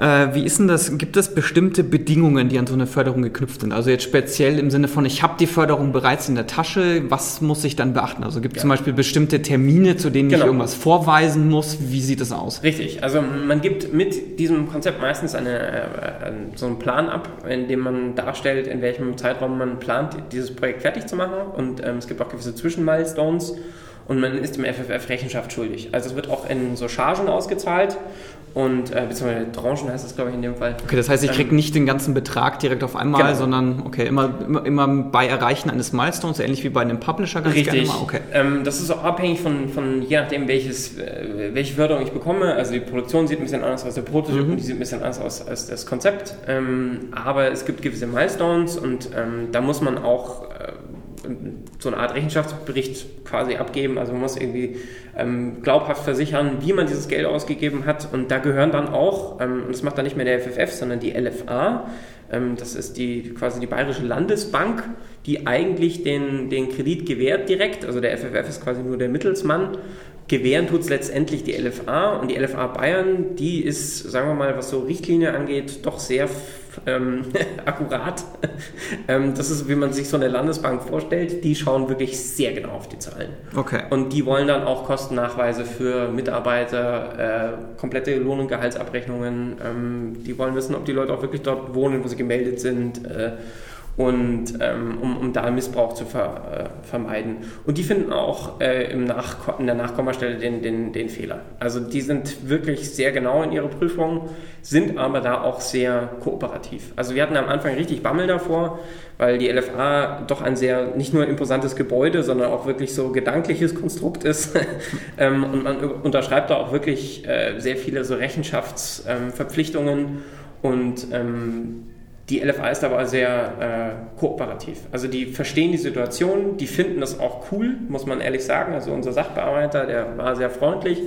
A: Äh, wie ist denn das? Gibt es bestimmte Bedingungen, die an so eine Förderung geknüpft sind? Also jetzt speziell im Sinne von, ich habe die Förderung bereits in der Tasche, was muss ich dann beachten? Also gibt es ja. zum Beispiel bestimmte Termine, zu denen genau. ich irgendwas vorweisen muss? Wie sieht das aus?
B: Richtig, also man gibt mit diesem Konzept meistens eine, äh, so einen Plan ab, in dem man darstellt, in welchem Zeitraum man plant, dieses Projekt fertig zu machen. Und ähm, es gibt auch gewisse Zwischenmilestones und man ist dem FFF Rechenschaft schuldig. Also es wird auch in so Chargen ausgezahlt und äh, beziehungsweise Tranchen heißt das, glaube ich, in dem Fall.
A: Okay, das heißt, ich kriege ähm, nicht den ganzen Betrag direkt auf einmal, genau. sondern okay, immer, immer, immer, bei Erreichen eines Milestones, ähnlich wie bei einem Publisher
B: ganz Richtig. gerne mal. Okay. Ähm, das ist auch abhängig von, von je nachdem, welches, äh, welche Förderung ich bekomme. Also die Produktion sieht ein bisschen anders aus, der Prototyp mhm. die sieht ein bisschen anders aus als das Konzept. Ähm, aber es gibt gewisse Milestones und ähm, da muss man auch so eine Art Rechenschaftsbericht quasi abgeben. Also man muss irgendwie ähm, glaubhaft versichern, wie man dieses Geld ausgegeben hat. Und da gehören dann auch, ähm, und das macht dann nicht mehr der FFF, sondern die LFA, ähm, das ist die quasi die Bayerische Landesbank, die eigentlich den, den Kredit gewährt direkt. Also der FFF ist quasi nur der Mittelsmann. Gewähren tut es letztendlich die LFA und die LFA Bayern, die ist, sagen wir mal, was so Richtlinie angeht, doch sehr ähm, (laughs) akkurat. ähm, das ist, wie man sich so eine Landesbank vorstellt. Die schauen wirklich sehr genau auf die Zahlen.
A: Okay.
B: Und die wollen dann auch Kostennachweise für Mitarbeiter, äh, komplette Lohn- und Gehaltsabrechnungen. Ähm, die wollen wissen, ob die Leute auch wirklich dort wohnen, wo sie gemeldet sind. Äh, und ähm, um, um da Missbrauch zu ver, äh, vermeiden. Und die finden auch äh, im Nach in der Nachkommastelle den, den, den Fehler. Also die sind wirklich sehr genau in ihrer Prüfung, sind aber da auch sehr kooperativ. Also wir hatten am Anfang richtig Bammel davor, weil die LFA doch ein sehr, nicht nur imposantes Gebäude, sondern auch wirklich so gedankliches Konstrukt ist. (laughs) ähm, und man unterschreibt da auch wirklich äh, sehr viele so Rechenschaftsverpflichtungen ähm, und ähm, die LFA ist aber sehr äh, kooperativ. Also die verstehen die Situation, die finden das auch cool, muss man ehrlich sagen. Also unser Sachbearbeiter, der war sehr freundlich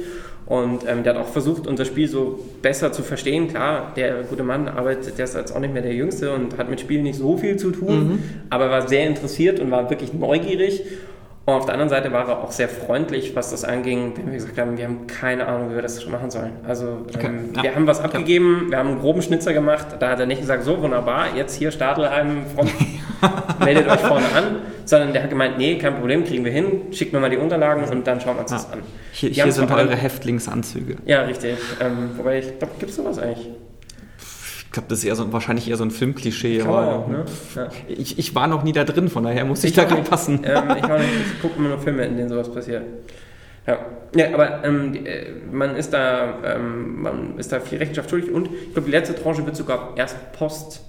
B: und ähm, der hat auch versucht, unser Spiel so besser zu verstehen. Klar, der gute Mann arbeitet, der ist jetzt auch nicht mehr der Jüngste und hat mit Spielen nicht so viel zu tun, mhm. aber war sehr interessiert und war wirklich neugierig und auf der anderen Seite war er auch sehr freundlich, was das anging, wenn wir gesagt haben, wir haben keine Ahnung, wie wir das machen sollen. Also okay. ähm, ja. wir haben was abgegeben, wir haben einen groben Schnitzer gemacht, da hat er nicht gesagt, so wunderbar, jetzt hier Stadelheim, Front, (laughs) meldet euch vorne an, sondern der hat gemeint, nee, kein Problem, kriegen wir hin, schickt mir mal die Unterlagen und dann schauen wir uns ja. das an.
A: Hier, hier sind eure Häftlingsanzüge.
B: Ja, richtig. Ähm, wobei ich glaube, gibt es sowas eigentlich?
A: Ich glaube, das ist eher so, wahrscheinlich eher so ein Filmklischee. Aber auch, ne? ja. ich, ich war noch nie da drin, von daher muss ich, ich da passen.
B: Ähm, ich, auch nicht, ich gucke immer nur Filme, in denen sowas passiert. Ja, ja aber ähm, äh, man, ist da, ähm, man ist da viel Rechenschaft schuldig und ich glaube, die letzte Tranche wird sogar erst Post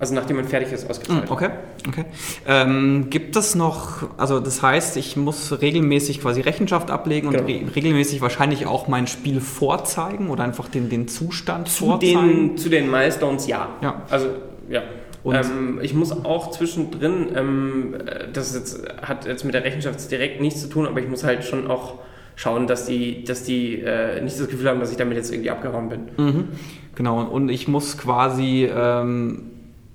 B: also nachdem man fertig ist, ausgezahlt.
A: Hm, okay, okay. Ähm, gibt es noch, also das heißt, ich muss regelmäßig quasi Rechenschaft ablegen genau. und re regelmäßig wahrscheinlich auch mein Spiel vorzeigen oder einfach den, den Zustand
B: zu
A: vorzeigen?
B: Den, zu den Milestones ja. ja. Also ja. Ähm, ich muss auch zwischendrin, ähm, das jetzt, hat jetzt mit der Rechenschaft direkt nichts zu tun, aber ich muss halt schon auch schauen, dass die, dass die äh, nicht das Gefühl haben, dass ich damit jetzt irgendwie abgehauen bin.
A: Mhm. Genau, und ich muss quasi ähm,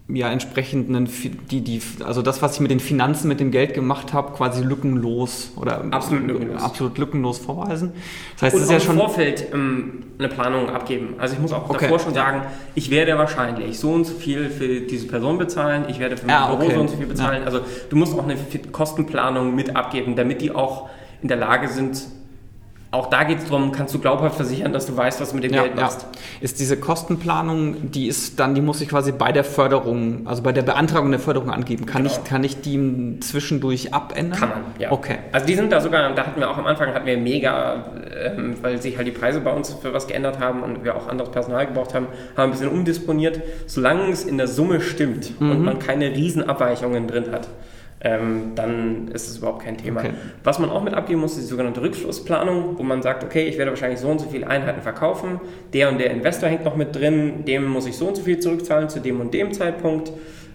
A: ja entsprechend einen, die, die, also das, was ich mit den Finanzen, mit dem Geld gemacht habe, quasi lückenlos oder
B: absolut lückenlos,
A: absolut lückenlos vorweisen.
B: Das heißt, Und es ist ja schon im Vorfeld ähm, eine Planung abgeben. Also ich muss auch okay. davor schon sagen, ich werde wahrscheinlich so und so viel für diese Person bezahlen, ich werde für mein ja, Büro okay. so und so viel bezahlen. Ja. Also du musst auch eine Kostenplanung mit abgeben, damit die auch in der Lage sind, auch da geht es darum, kannst du glaubhaft versichern, dass du weißt, was du mit dem ja, Geld machst. Ja.
A: Ist diese Kostenplanung, die ist dann, die muss ich quasi bei der Förderung, also bei der Beantragung der Förderung angeben. Kann, genau. ich, kann ich die zwischendurch abändern?
B: Kann man, ja.
A: Okay.
B: Also die sind da sogar, da hatten wir auch am Anfang, hatten wir mega, ähm, weil sich halt die Preise bei uns für was geändert haben und wir auch anderes Personal gebraucht haben, haben ein bisschen umdisponiert. Solange es in der Summe stimmt mhm. und man keine Riesenabweichungen drin hat, ähm, dann ist es überhaupt kein Thema. Okay. Was man auch mit abgeben muss, ist die sogenannte Rückschlussplanung, wo man sagt, okay, ich werde wahrscheinlich so und so viele Einheiten verkaufen, der und der Investor hängt noch mit drin, dem muss ich so und so viel zurückzahlen zu dem und dem Zeitpunkt.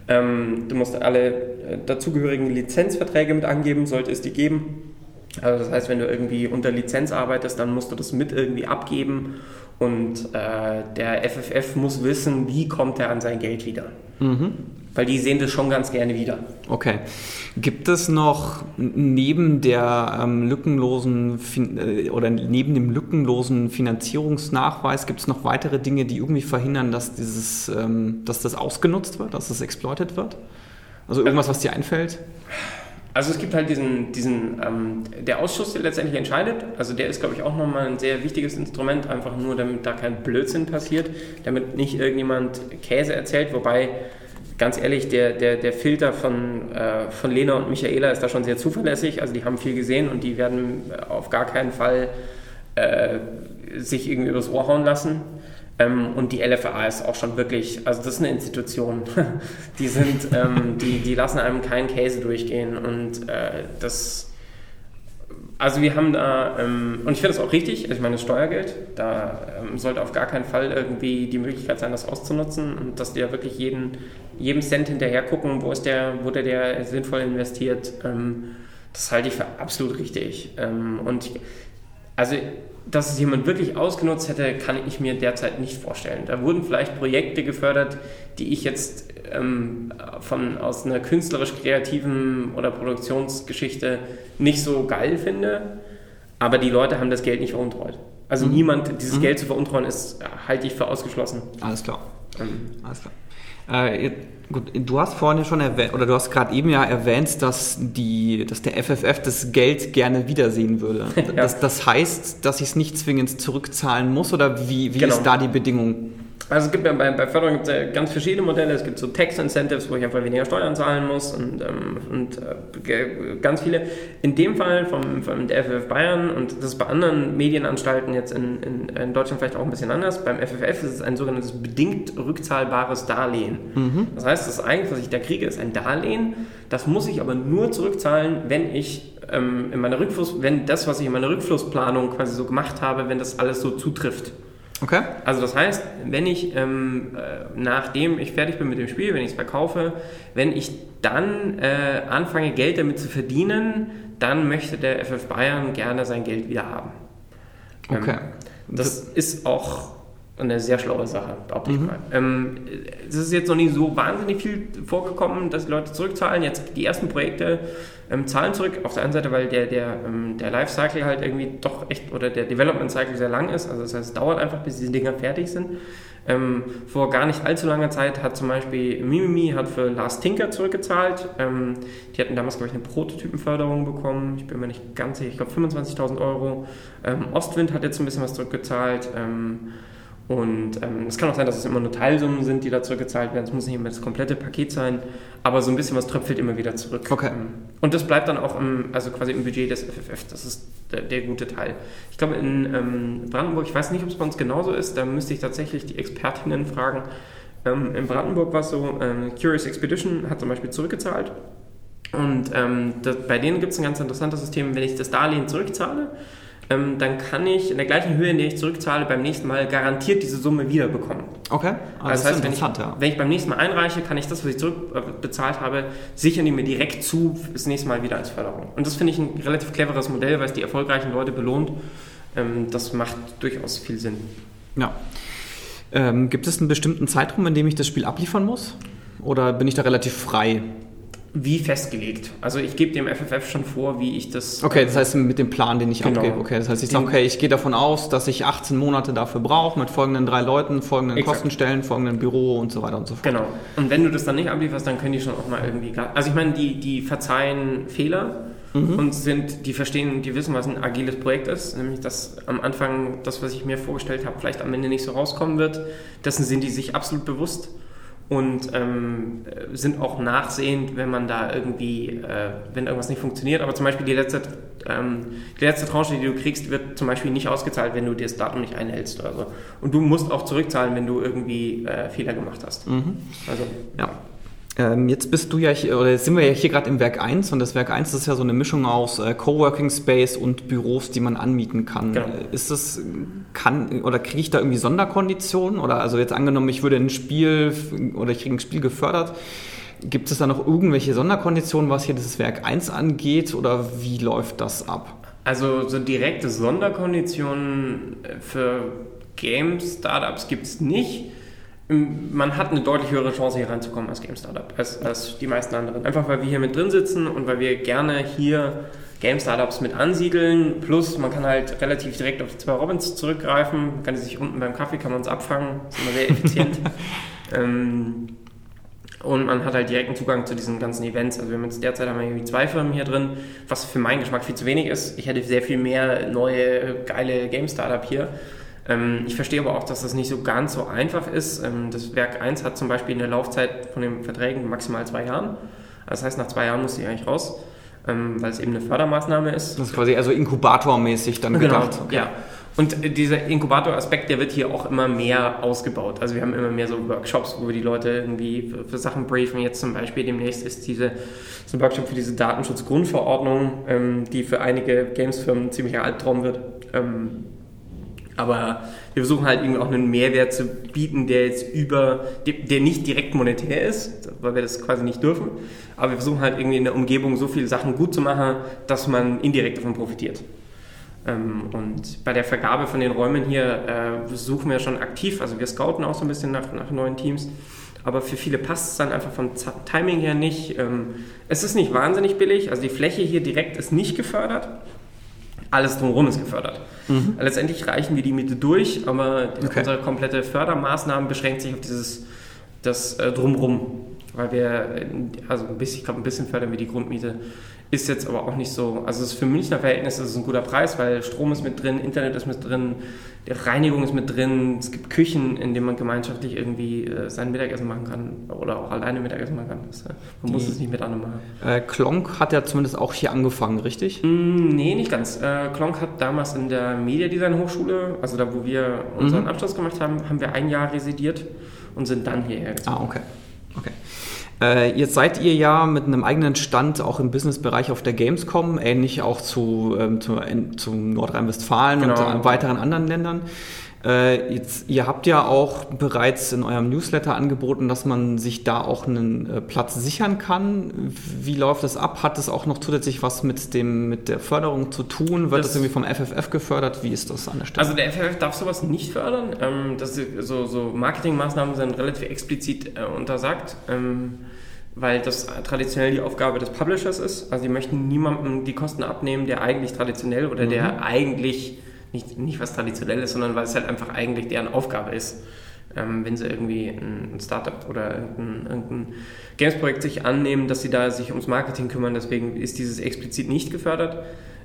B: Ähm, du musst alle äh, dazugehörigen Lizenzverträge mit angeben, sollte es die geben. Also das heißt, wenn du irgendwie unter Lizenz arbeitest, dann musst du das mit irgendwie abgeben und äh, der FFF muss wissen, wie kommt er an sein Geld wieder. Mhm weil die sehen das schon ganz gerne wieder.
A: Okay. Gibt es noch neben der ähm, lückenlosen äh, oder neben dem lückenlosen Finanzierungsnachweis gibt es noch weitere Dinge, die irgendwie verhindern, dass dieses, ähm, dass das ausgenutzt wird, dass das exploited wird? Also irgendwas, was dir einfällt?
B: Also es gibt halt diesen, diesen ähm, der Ausschuss, der letztendlich entscheidet. Also der ist, glaube ich, auch nochmal ein sehr wichtiges Instrument, einfach nur, damit da kein Blödsinn passiert, damit nicht irgendjemand Käse erzählt, wobei ganz ehrlich, der, der, der Filter von, äh, von Lena und Michaela ist da schon sehr zuverlässig. Also die haben viel gesehen und die werden auf gar keinen Fall äh, sich irgendwie übers Ohr hauen lassen. Ähm, und die LFA ist auch schon wirklich, also das ist eine Institution. (laughs) die sind, ähm, die, die lassen einem keinen Käse durchgehen und äh, das also wir haben da, ähm, und ich finde das auch richtig, also ich meine, das Steuergeld, da ähm, sollte auf gar keinen Fall irgendwie die Möglichkeit sein, das auszunutzen und dass die ja wirklich jeden, jedem Cent hinterher gucken, wo ist der, wurde der sinnvoll investiert. Ähm, das halte ich für absolut richtig. Ähm, und ich, also, dass es jemand wirklich ausgenutzt hätte, kann ich mir derzeit nicht vorstellen. Da wurden vielleicht Projekte gefördert, die ich jetzt ähm, von, aus einer künstlerisch-kreativen oder Produktionsgeschichte nicht so geil finde, aber die Leute haben das Geld nicht veruntreut. Also mhm. niemand, dieses mhm. Geld zu veruntreuen, ist, halte ich für ausgeschlossen.
A: Alles klar. Ähm. Alles klar. Äh, gut, du hast vorhin ja schon erwähnt, oder du hast gerade eben ja erwähnt, dass, die, dass der FFF das Geld gerne wiedersehen würde. (laughs) ja. das, das heißt, dass ich es nicht zwingend zurückzahlen muss, oder wie, wie genau. ist da die Bedingung?
B: Also es gibt ja bei, bei Förderung gibt es ganz verschiedene Modelle. Es gibt so Tax-Incentives, wo ich einfach weniger Steuern zahlen muss und, ähm, und äh, ganz viele. In dem Fall vom, vom der FFF Bayern und das ist bei anderen Medienanstalten jetzt in, in, in, Deutschland vielleicht auch ein bisschen anders. Beim FFF ist es ein sogenanntes bedingt rückzahlbares Darlehen. Mhm. Das heißt, das eigentlich, was ich da kriege, ist ein Darlehen. Das muss ich aber nur zurückzahlen, wenn ich ähm, in meiner Rückfluss, wenn das, was ich in meiner Rückflussplanung quasi so gemacht habe, wenn das alles so zutrifft. Okay. Also das heißt, wenn ich, ähm, äh, nachdem ich fertig bin mit dem Spiel, wenn ich es verkaufe, wenn ich dann äh, anfange, Geld damit zu verdienen, dann möchte der FF Bayern gerne sein Geld wieder haben. Ähm, okay. Das ist auch eine sehr schlaue Sache, behaupte mhm. ich mal. Ähm, es ist jetzt noch nicht so wahnsinnig viel vorgekommen, dass die Leute zurückzahlen. Jetzt die ersten Projekte ähm, zahlen zurück. Auf der einen Seite, weil der, der, ähm, der Lifecycle halt irgendwie doch echt, oder der Development Cycle sehr lang ist. Also das heißt, es dauert einfach, bis diese Dinger fertig sind. Ähm, vor gar nicht allzu langer Zeit hat zum Beispiel Mimimi hat für Last Tinker zurückgezahlt. Ähm, die hatten damals, glaube ich, eine Prototypenförderung bekommen. Ich bin mir nicht ganz sicher, ich glaube 25.000 Euro. Ähm, Ostwind hat jetzt ein bisschen was zurückgezahlt. Ähm, Und ähm, es kann auch sein, dass es immer nur Teilsummen sind, die da zurückgezahlt werden. Es muss nicht immer das komplette Paket sein, aber so ein bisschen was tröpfelt immer wieder zurück.
A: Okay.
B: Ähm, und das bleibt dann auch im, also quasi im Budget des FFF. Das ist der, der gute Teil. Ich glaube, in ähm, Brandenburg, ich weiß nicht, ob es bei uns genauso ist, da müsste ich tatsächlich die Expertinnen fragen. Ähm, in Brandenburg war es so, ähm, Curious Expedition hat zum Beispiel zurückgezahlt. Und ähm, das, bei denen gibt es ein ganz interessantes System, wenn ich das Darlehen zurückzahle, ähm, dann kann ich in der gleichen Höhe, in der ich zurückzahle, beim nächsten Mal garantiert diese Summe wiederbekommen.
A: Okay,
B: also das, das heißt, wenn ich, ja. wenn ich beim nächsten Mal einreiche, kann ich das, was ich zurückbezahlt habe, sichern die mir direkt zu das nächste Mal wieder als Förderung. Und das finde ich ein relativ cleveres Modell, weil es die erfolgreichen Leute belohnt. Ähm, das macht durchaus viel Sinn.
A: Ja. Ähm, gibt es einen bestimmten Zeitraum, in dem ich das Spiel abliefern muss? Oder bin ich da relativ frei?
B: Wie festgelegt. Also ich gebe dem FFF schon vor, wie ich das.
A: Okay, das heißt mit dem Plan, den ich genau. abgebe. Okay, das heißt, ich sage, okay, ich gehe davon aus, dass ich 18 Monate dafür brauche, mit folgenden drei Leuten, folgenden Exakt. Kostenstellen, folgenden Büro und so weiter und so fort.
B: Genau. Und wenn du das dann nicht ablieferst, dann können die schon auch mal irgendwie. Also ich meine, die, die verzeihen Fehler. Mhm. Und sind, die verstehen, die wissen, was ein agiles Projekt ist, nämlich dass am Anfang das, was ich mir vorgestellt habe, vielleicht am Ende nicht so rauskommen wird. Dessen sind die sich absolut bewusst und ähm, sind auch nachsehend, wenn man da irgendwie, äh, wenn irgendwas nicht funktioniert. Aber zum Beispiel die letzte, ähm, die letzte Tranche, die du kriegst, wird zum Beispiel nicht ausgezahlt, wenn du das Datum nicht einhältst oder so. Und du musst auch zurückzahlen, wenn du irgendwie äh, Fehler gemacht hast.
A: Mhm. Also ja. Ähm, jetzt bist du ja hier, oder sind wir ja hier gerade im Werk 1 und das Werk 1 ist ja so eine Mischung aus äh, Coworking Space und Büros, die man anmieten kann. Genau. Äh, ist das, kann, oder kriege ich da irgendwie Sonderkonditionen? Oder also jetzt angenommen, ich würde ein Spiel oder ich kriege ein Spiel gefördert. Gibt es da noch irgendwelche Sonderkonditionen, was hier dieses Werk 1 angeht oder wie läuft das ab?
B: Also so direkte Sonderkonditionen für Game-Startups gibt es nicht man hat eine deutlich höhere Chance, hier reinzukommen als Game Startup, als, als die meisten anderen. Einfach weil wir hier mit drin sitzen und weil wir gerne hier Game Startups mit ansiedeln. Plus man kann halt relativ direkt auf die zwei Robins zurückgreifen. Man kann sich unten beim Kaffee, kann man uns abfangen. Das ist immer sehr effizient. (laughs) ähm, und man hat halt direkten Zugang zu diesen ganzen Events. Also wir haben jetzt derzeit haben wir irgendwie zwei Firmen hier drin, was für meinen Geschmack viel zu wenig ist. Ich hätte sehr viel mehr neue, geile Game Startup hier. Ähm, ich verstehe aber auch, dass das nicht so ganz so einfach ist. Ähm, das Werk 1 hat zum Beispiel eine Laufzeit von den Verträgen maximal zwei Jahren. Das heißt, nach zwei Jahren muss sie eigentlich raus, ähm, weil es eben eine Fördermaßnahme ist.
A: Das ist quasi also inkubatormäßig dann genau, gedacht.
B: Okay. Ja. Und dieser Inkubator-Aspekt, der wird hier auch immer mehr ausgebaut. Also wir haben immer mehr so Workshops, wo wir die Leute irgendwie für, für Sachen briefen. Jetzt zum Beispiel demnächst ist diese, so ein Workshop für diese Datenschutzgrundverordnung, ähm, die für einige Gamesfirmen ziemlicher Albtraum wird. Ähm, aber wir versuchen halt irgendwie auch einen Mehrwert zu bieten, der jetzt über, der nicht direkt monetär ist, weil wir das quasi nicht dürfen. Aber wir versuchen halt irgendwie in der Umgebung so viele Sachen gut zu machen, dass man indirekt davon profitiert. Ähm, und bei der Vergabe von den Räumen hier äh, suchen wir schon aktiv, also wir scouten auch so ein bisschen nach, nach neuen Teams. Aber für viele passt es dann einfach vom Timing her nicht. Ähm, es ist nicht wahnsinnig billig, also die Fläche hier direkt ist nicht gefördert. Alles drumherum ist gefördert. Mhm. Letztendlich reichen wir die Miete durch, aber okay. unsere komplette Fördermaßnahmen beschränkt sich auf dieses das äh, Drumrum. Weil wir, also ein bisschen, ich glaube, ein bisschen fördern wir die Grundmiete. Ist jetzt aber auch nicht so, also es ist für Münchner Verhältnisse ist ein guter Preis, weil Strom ist mit drin, Internet ist mit drin, die Reinigung ist mit drin, es gibt Küchen, in denen man gemeinschaftlich irgendwie äh, sein Mittagessen machen kann oder auch alleine Mittagessen machen kann. Das, äh, man muss es nicht mit anderen machen.
A: Äh, Klonk hat ja zumindest auch hier angefangen, richtig?
B: Mm, nee, nicht ganz. Äh, Klonk hat damals in der Mediadesign Hochschule, also da wo wir unseren mhm. Abschluss gemacht haben, haben wir ein Jahr residiert und sind dann hierher
A: gezogen. Ah, okay. Okay. Äh, jetzt seid ihr ja mit einem eigenen Stand auch im Businessbereich auf der Gamescom, ähnlich auch zu, ähm, zu, zu Nordrhein-Westfalen genau. und weiteren anderen Ländern. Äh, jetzt, ihr habt ja auch bereits in eurem Newsletter angeboten, dass man sich da auch einen äh, Platz sichern kann. Wie läuft das ab? Hat das auch noch zusätzlich was mit, dem, mit der Förderung zu tun? Wird das, das irgendwie vom FFF gefördert? Wie ist das an der Stelle?
B: Also der FFF darf sowas nicht fördern. Ähm, das so, so Marketingmaßnahmen sind relativ explizit äh, untersagt. Ähm, weil das traditionell die Aufgabe des Publishers ist. Also die möchten niemandem die Kosten abnehmen, der eigentlich traditionell oder mhm. der eigentlich nicht, nicht was Traditionelles, sondern weil es halt einfach eigentlich deren Aufgabe ist. Ähm, wenn sie irgendwie ein Startup oder irgendein, irgendein Games-Projekt sich annehmen, dass sie da sich ums Marketing kümmern. Deswegen ist dieses explizit nicht gefördert.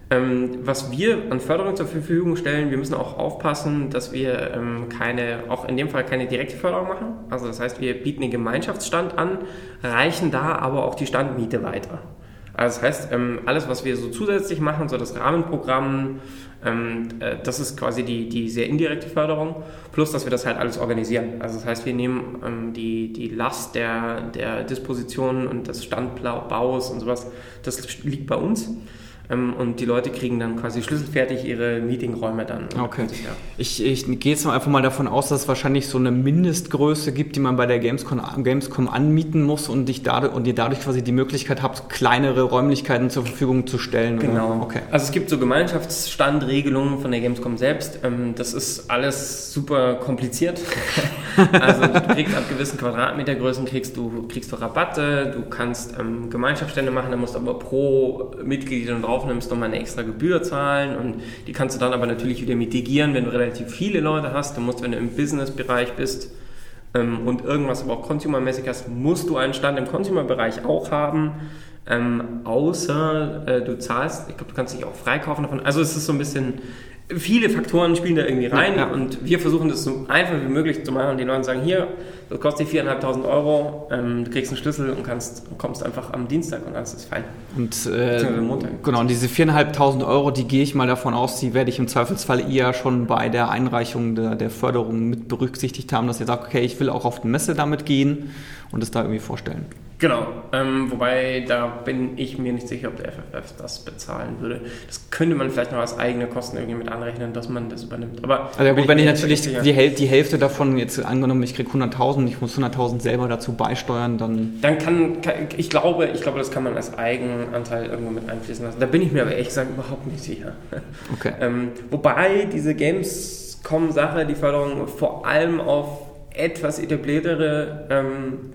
B: Ähm, was wir an Förderung zur Verfügung stellen, wir müssen auch aufpassen, dass wir ähm, keine, auch in dem Fall keine direkte Förderung machen. Also das heißt, wir bieten den Gemeinschaftsstand an, reichen da aber auch die Standmiete weiter. Also das heißt, ähm, alles, was wir so zusätzlich machen, so das Rahmenprogramm, das ist quasi die, die sehr indirekte Förderung, plus dass wir das halt alles organisieren. Also das heißt, wir nehmen ähm, die, die Last der, der Dispositionen und des Standbaus und sowas, das liegt bei uns. Ähm, und die Leute kriegen dann quasi schlüsselfertig ihre Meetingräume dann.
A: Okay. Ich, ich gehe jetzt einfach mal davon aus, dass es wahrscheinlich so eine Mindestgröße gibt, die man bei der Gamescom, Gamescom anmieten muss und, ich dadurch, und ihr dadurch quasi die Möglichkeit habt, kleinere Räumlichkeiten zur Verfügung zu stellen.
B: Genau. Okay. Also es gibt so Gemeinschaftsstandregelungen von der Gamescom selbst. Ähm, das ist alles super kompliziert. (laughs) also du kriegst ab gewissen Quadratmetergrößen kriegst du, kriegst du Rabatte, du kannst ähm, Gemeinschaftsstände machen, da musst du aber pro Mitglied und aufnimmst, nochmal eine extra Gebühr zahlen und die kannst du dann aber natürlich wieder mitigieren, wenn du relativ viele Leute hast. Du musst, wenn du im Business-Bereich bist ähm, und irgendwas aber auch Consumer-mäßig hast, musst du einen Stand im Consumer-Bereich auch haben. Ähm, außer äh, du zahlst, ich glaube, du kannst dich auch freikaufen davon. Also es ist so ein bisschen, viele Faktoren spielen da irgendwie rein ja, ja. und wir versuchen das so einfach wie möglich zu machen und die Leute sagen, hier, das kostet dich 4.500 Euro, ähm, du kriegst einen Schlüssel und kannst, kommst einfach am Dienstag und alles ist fein.
A: Und äh, genau, und diese 4.500 Euro, die gehe ich mal davon aus, die werde ich im Zweifelsfall eher schon bei der Einreichung der, der Förderung mit berücksichtigt haben, dass ihr sagt, okay, ich will auch auf die Messe damit gehen und es da irgendwie vorstellen.
B: Genau, ähm, wobei da bin ich mir nicht sicher, ob der FFF das bezahlen würde. Das könnte man vielleicht noch als eigene Kosten irgendwie mit anrechnen, dass man das übernimmt.
A: Aber also ja, gut, wenn ich natürlich die, die, Hälfte davon jetzt angenommen, ich kriege 100.000, ich muss 100.000 selber dazu beisteuern, dann...
B: Dann kann, kann, ich glaube, ich glaube, das kann man als Eigenanteil irgendwo mit einfließen lassen. Da bin ich mir aber ehrlich gesagt überhaupt nicht sicher. (laughs) Okay. ähm, wobei diese Gamescom-Sache, die Förderung vor allem auf etwas etabliertere... Ähm,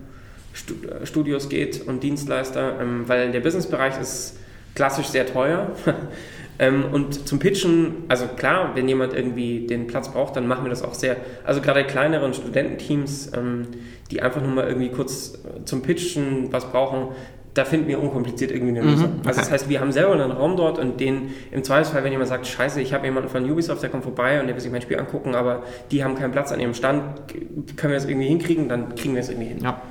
B: Studios geht und Dienstleister, ähm, weil der Businessbereich ist klassisch sehr teuer. (laughs) ähm, und zum Pitchen, also klar, wenn jemand irgendwie den Platz braucht, dann machen wir das auch sehr. Also gerade kleineren Studententeams, ähm, die einfach nur mal irgendwie kurz äh, zum Pitchen was brauchen, da finden wir unkompliziert irgendwie eine mhm, Lösung. Mhm, okay. Also das heißt, wir haben selber einen Raum dort und den im Zweifelsfall, wenn jemand sagt, scheiße, ich habe jemanden von Ubisoft, der kommt vorbei und der will sich mein Spiel angucken, aber die haben keinen Platz an ihrem Stand, können wir das irgendwie hinkriegen, dann kriegen wir es irgendwie hin.
A: Ja.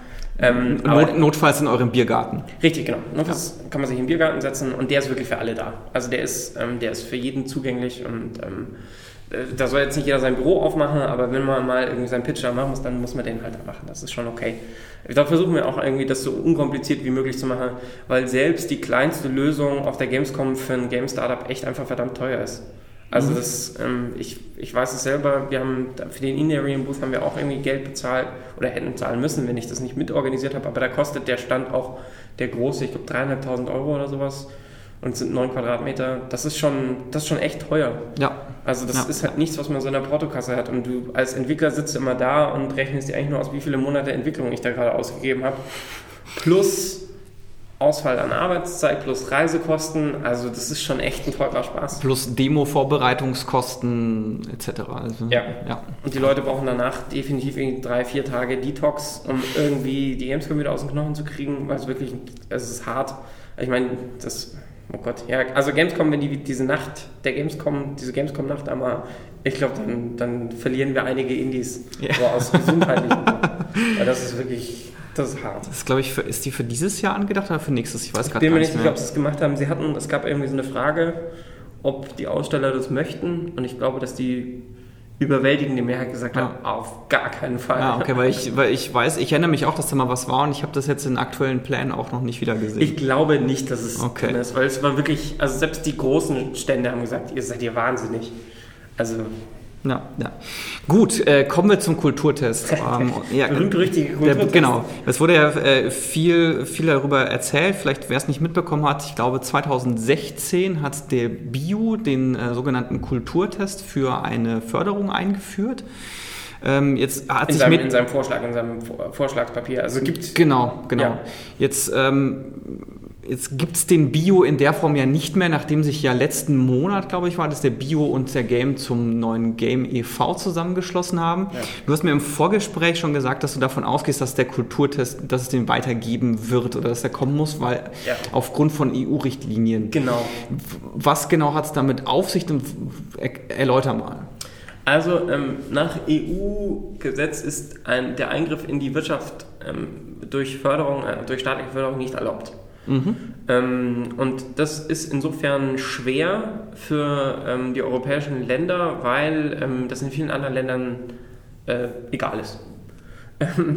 A: Ähm, Not, notfalls in eurem Biergarten.
B: Richtig, genau. Notfalls ja. kann man sich im Biergarten setzen und der ist wirklich für alle da. Also der ist, ähm, der ist für jeden zugänglich und ähm, äh, da soll jetzt nicht jeder sein Büro aufmachen, aber wenn man mal irgendwie seinen Pitch da machen muss, dann muss man den halt machen. Das ist schon okay. Da versuchen wir auch irgendwie das so unkompliziert wie möglich zu machen, weil selbst die kleinste Lösung auf der Gamescom für ein Game Startup echt einfach verdammt teuer ist. Also mhm. das, ähm, ich, ich weiß es selber, wir haben für den In-Area Booth haben wir auch irgendwie Geld bezahlt oder hätten zahlen müssen, wenn ich das nicht mitorganisiert habe, aber da kostet der Stand auch der große, ich glaube dreieinhalbtausend Euro oder sowas und sind neun Quadratmeter. Das ist schon, das ist schon echt teuer.
A: Ja.
B: Also das ja. ist halt nichts, was man so in der Portokasse hat und du als Entwickler sitzt immer da und rechnest dir eigentlich nur aus, wie viele Monate Entwicklung ich da gerade ausgegeben habe. Plus Ausfall an Arbeitszeit plus Reisekosten, also das ist schon echt ein teurer Spaß.
A: Plus Demo-Vorbereitungskosten etc.
B: Also, ja. ja. Und die Leute brauchen danach definitiv drei, vier Tage Detox, um irgendwie die Gamescom wieder aus den Knochen zu kriegen, weil es wirklich, es ist hart. Ich meine, das, oh Gott, ja, also Gamescom, wenn die diese Nacht, der Gamescom, diese Gamescom-Nacht einmal, ich glaube, dann, dann verlieren wir einige Indies ja. so aus gesundheitlichen (laughs) Weil das ist wirklich das ist hart.
A: Das ist, glaube ich, für, ist die für dieses Jahr angedacht oder für nächstes?
B: Ich weiß gerade gar nicht. Ich bin mir nicht sicher, ob sie es gemacht haben. Sie hatten, es gab irgendwie so eine Frage, ob die Aussteller das möchten. Und ich glaube, dass die überwältigende Mehrheit gesagt ja. hat, auf gar keinen Fall.
A: Ja, okay, weil ich, weil ich weiß, ich erinnere mich auch, dass da mal was war und ich habe das jetzt in aktuellen Plänen auch noch nicht wieder gesehen.
B: Ich glaube nicht, dass es okay. drin ist, weil es war wirklich, also selbst die großen Stände haben gesagt, ihr seid ihr wahnsinnig. Also
A: ja, ja. Gut, äh, kommen wir zum Kulturtest. (laughs)
B: ähm, ja, Berühmt-berüchtige
A: Kulturtest. Der, genau. Es wurde ja äh, viel, viel darüber erzählt. Vielleicht, wer es nicht mitbekommen hat, ich glaube 2016 hat der BIO den äh, sogenannten Kulturtest für eine Förderung eingeführt.
B: Ähm, jetzt hat in, sich seinem, mit, in seinem Vorschlag, in seinem Vorschlagspapier. Also gibt
A: Genau, genau. Ja. Jetzt ähm, Jetzt gibt es den Bio in der Form ja nicht mehr, nachdem sich ja letzten Monat, glaube ich, war das der Bio und der Game zum neuen Game e.V. zusammengeschlossen haben. Ja. Du hast mir im Vorgespräch schon gesagt, dass du davon ausgehst, dass der Kulturtest, dass es den weitergeben wird oder dass der kommen muss, weil ja. aufgrund von EU-Richtlinien.
B: Genau.
A: Was genau hat es damit auf sich? Erläuter mal.
B: Also ähm, nach EU-Gesetz ist ein, der Eingriff in die Wirtschaft ähm, durch Förderung, äh, durch staatliche Förderung nicht erlaubt. Mhm. Ähm, und das ist insofern schwer für ähm, die europäischen Länder, weil ähm, das in vielen anderen Ländern äh, egal ist.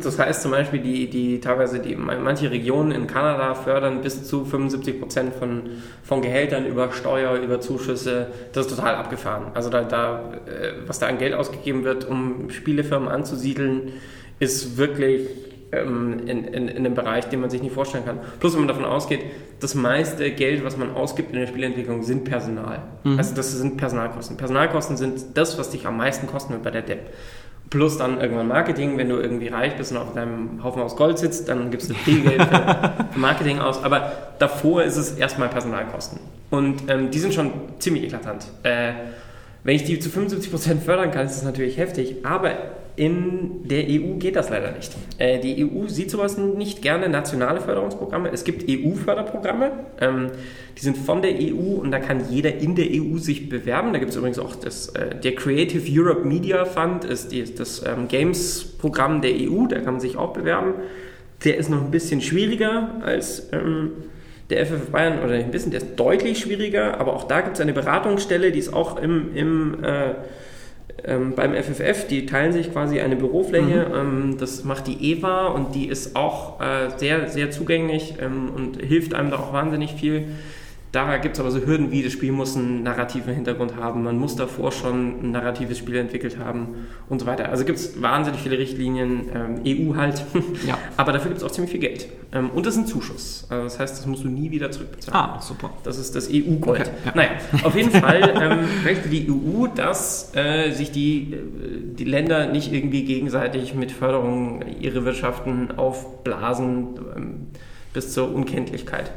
B: Das heißt zum Beispiel, die, die teilweise die, manche Regionen in Kanada fördern bis zu 75 Prozent von, von Gehältern über Steuer, über Zuschüsse. Das ist total abgefahren. Also da, da, äh, was da an Geld ausgegeben wird, um Spielefirmen anzusiedeln, ist wirklich in, in, in einem Bereich, den man sich nicht vorstellen kann. Plus, wenn man davon ausgeht, das meiste Geld, was man ausgibt in der Spielentwicklung, sind Personal. Mhm. Also das sind Personalkosten. Personalkosten sind das, was dich am meisten kosten wird bei der Depp. Plus dann irgendwann Marketing, wenn du irgendwie reich bist und auf deinem Haufen aus Gold sitzt, dann gibst du viel Geld für, für Marketing aus. Aber davor ist es erstmal Personalkosten. Und ähm, die sind schon ziemlich eklatant. Äh, wenn ich die zu 75% fördern kann, ist das natürlich heftig, aber in der EU geht das leider nicht. Äh, die EU sieht sowas nicht gerne, nationale Förderungsprogramme. Es gibt EU-Förderprogramme, ähm, die sind von der EU und da kann jeder in der EU sich bewerben. Da gibt es übrigens auch das, äh, der Creative Europe Media Fund, ist die, das ähm, Games-Programm der EU, da kann man sich auch bewerben. Der ist noch ein bisschen schwieriger als ähm, der FF Bayern, oder ein bisschen, der ist deutlich schwieriger, aber auch da gibt es eine Beratungsstelle, die ist auch im, im äh, ähm, beim FFF, die teilen sich quasi eine Bürofläche. Mhm. Ähm, das macht die EVA und die ist auch äh, sehr, sehr zugänglich ähm, und hilft einem da auch wahnsinnig viel. Da gibt es aber so Hürden wie, das Spiel muss einen narrativen Hintergrund haben, man muss davor schon ein narratives Spiel entwickelt haben und so weiter. Also gibt es wahnsinnig viele Richtlinien, ähm, EU halt, (laughs) ja. aber dafür gibt es auch ziemlich viel Geld. Ähm, und das ist ein Zuschuss. Also das heißt, das musst du nie wieder zurückbezahlen.
A: Ah, super.
B: Das ist das EU-Gold. Okay, ja. Naja, auf jeden Fall ähm, möchte die EU, dass äh, sich die, äh, die Länder nicht irgendwie gegenseitig mit Förderung ihre Wirtschaften aufblasen ähm, bis zur Unkenntlichkeit.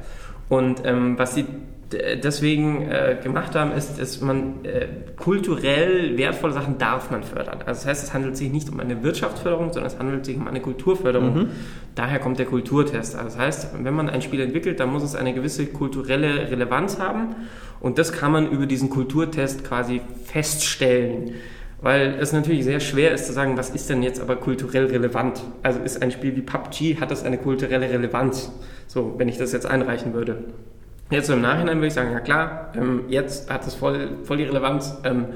B: Und ähm, was sie deswegen äh, gemacht haben, ist, dass man äh, kulturell wertvolle Sachen darf man fördern. Also das heißt, es handelt sich nicht um eine Wirtschaftsförderung, sondern es handelt sich um eine Kulturförderung. Mhm. Daher kommt der Kulturtest. Also das heißt, wenn man ein Spiel entwickelt, dann muss es eine gewisse kulturelle Relevanz haben und das kann man über diesen Kulturtest quasi feststellen. Weil es natürlich sehr schwer ist zu sagen, was ist denn jetzt aber kulturell relevant? Also ist ein Spiel wie PUBG, hat das eine kulturelle Relevanz? So, wenn ich das jetzt einreichen würde. Jetzt im Nachhinein würde ich sagen, ja klar, ähm, jetzt hat es voll, voll die Relevanz, ähm,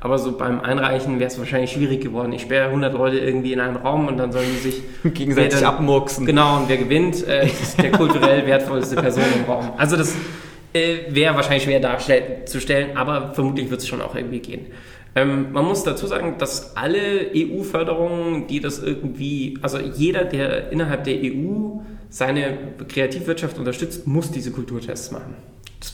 B: aber so beim Einreichen wäre es wahrscheinlich schwierig geworden. Ich sperre 100 Leute irgendwie in einen Raum und dann sollen die sich (laughs)
A: gegenseitig dann, abmurksen.
B: Genau, und wer gewinnt, äh, (laughs) ist der kulturell wertvollste Person im Raum. Also das äh, wäre wahrscheinlich schwer darzustellen, aber vermutlich wird es schon auch irgendwie gehen. Ähm, man muss dazu sagen, dass alle EU-Förderungen, die das irgendwie, also jeder, der innerhalb der EU seine Kreativwirtschaft unterstützt, muss diese Kulturtests machen.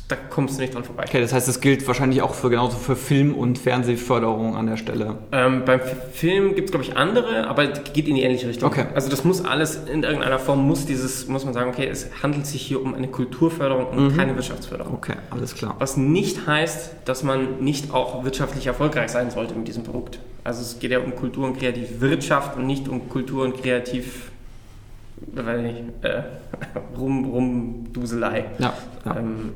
B: Da kommst du nicht dran vorbei.
A: Okay, das heißt, das gilt wahrscheinlich auch für genauso für Film- und Fernsehförderung an der Stelle.
B: Ähm, beim Film gibt es, glaube ich, andere, aber geht in die ähnliche Richtung.
A: Okay.
B: Also das muss alles in irgendeiner Form muss dieses, muss man sagen, okay, es handelt sich hier um eine Kulturförderung und mhm. keine Wirtschaftsförderung.
A: Okay, alles klar.
B: Was nicht heißt, dass man nicht auch wirtschaftlich erfolgreich sein sollte mit diesem Produkt. Also es geht ja um Kultur und Kreativwirtschaft und nicht um Kultur und Kreativ weiß nicht, äh, (laughs) Rum, Rumduselei. Ja, ja. Ähm,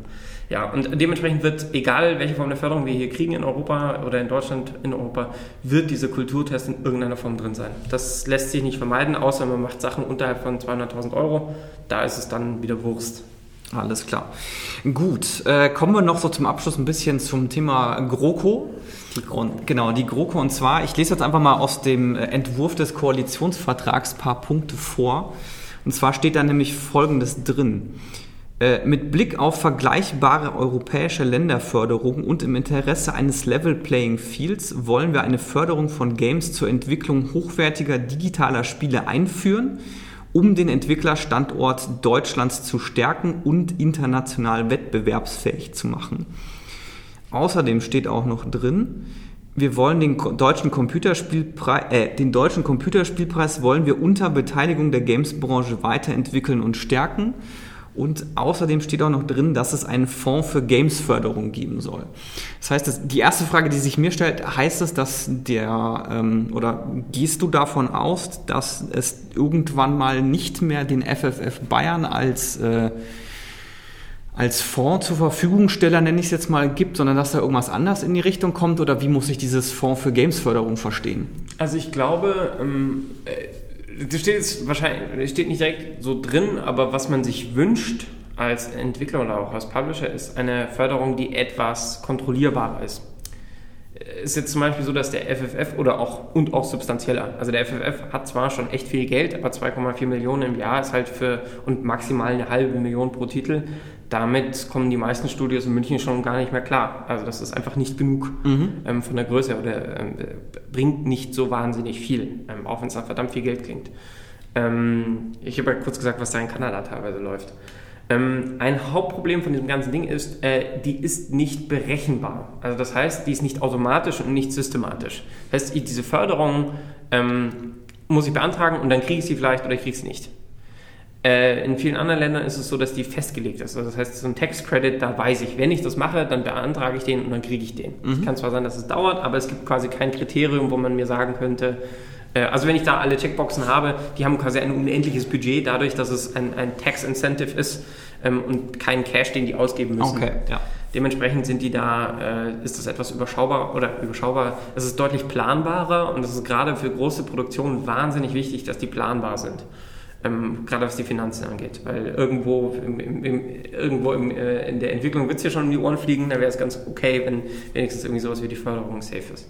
B: ja, und dementsprechend wird, egal welche Form der Förderung wir hier kriegen in Europa oder in Deutschland in Europa, wird dieser Kulturtest in irgendeiner Form drin sein. Das lässt sich nicht vermeiden, außer man macht Sachen unterhalb von 200.000 Euro. Da ist es dann wieder Wurst.
A: Alles klar. Gut, äh, kommen wir noch so zum Abschluss ein bisschen zum Thema GroKo. Die Grund, genau, die GroKo. Und zwar, ich lese jetzt einfach mal aus dem äh, Entwurf des Koalitionsvertrags ein paar Punkte vor. Und zwar steht da nämlich Folgendes drin. Äh, mit Blick auf vergleichbare europäische Länderförderungen und im Interesse eines Level Playing Fields wollen wir eine Förderung von Games zur Entwicklung hochwertiger digitaler Spiele einführen, um den Entwicklerstandort Deutschlands zu stärken und international wettbewerbsfähig zu machen. Außerdem steht auch noch drin, wir wollen den deutschen Computerspielpreis, äh, den deutschen Computerspielpreis wollen wir unter Beteiligung der Gamesbranche weiterentwickeln und stärken Und außerdem steht auch noch drin, dass es einen Fonds für Gamesförderung geben soll. Das heißt, die erste Frage, die sich mir stellt, heißt es, dass der, ähm, oder gehst du davon aus, dass es irgendwann mal nicht mehr den FFF Bayern als äh, als Fonds zur Verfügungsteller, nenne ich es jetzt mal, gibt, sondern dass da irgendwas anders in die Richtung kommt? Oder wie muss ich dieses Fonds für Gamesförderung verstehen?
B: Also ich glaube, ähm, äh, das steht jetzt wahrscheinlich, steht nicht direkt so drin, aber was man sich wünscht als Entwickler oder auch als Publisher ist eine Förderung, die etwas kontrollierbarer ist ist jetzt zum Beispiel so, dass der FFF oder auch und auch substanzieller, also der FFF hat zwar schon echt viel Geld, aber 2,4 Millionen im Jahr ist halt für und maximal eine halbe Million pro Titel. Damit kommen die meisten Studios in München schon gar nicht mehr klar. Also das ist einfach nicht genug mhm. ähm, von der Größe oder ähm, bringt nicht so wahnsinnig viel, ähm, auch wenn es nach verdammt viel Geld klingt. Ähm, ich habe ja kurz gesagt, was da in Kanada teilweise läuft. Ähm, ein Hauptproblem von diesem ganzen Ding ist, äh, die ist nicht berechenbar. Also das heißt, die ist nicht automatisch und nicht systematisch. Das heißt, ich, diese Förderung ähm, muss ich beantragen und dann kriege ich sie vielleicht oder ich kriege sie nicht. Äh, in vielen anderen Ländern ist es so, dass die festgelegt ist. Also das heißt, so ein Tax Credit, da weiß ich, wenn ich das mache, dann beantrage ich den und dann kriege ich den. Es mhm. kann zwar sein, dass es dauert, aber es gibt quasi kein Kriterium, wo man mir sagen könnte, äh, also wenn ich da alle Checkboxen habe, die haben quasi ein unendliches Budget, dadurch, dass es ein, ein Tax Incentive ist ähm, und keinen Cash, den die ausgeben müssen.
A: Okay, ja.
B: Dementsprechend sind die da, äh, ist das etwas überschaubar oder überschaubar. Es ist deutlich planbarer und es ist gerade für große Produktionen wahnsinnig wichtig, dass die planbar sind. Ähm, gerade was die Finanzen angeht. Weil irgendwo, im, im, im, irgendwo äh, in der Entwicklung wird es ja schon um die Ohren fliegen, da wäre es ganz okay, wenn wenigstens irgendwie sowas wie die Förderung safe ist.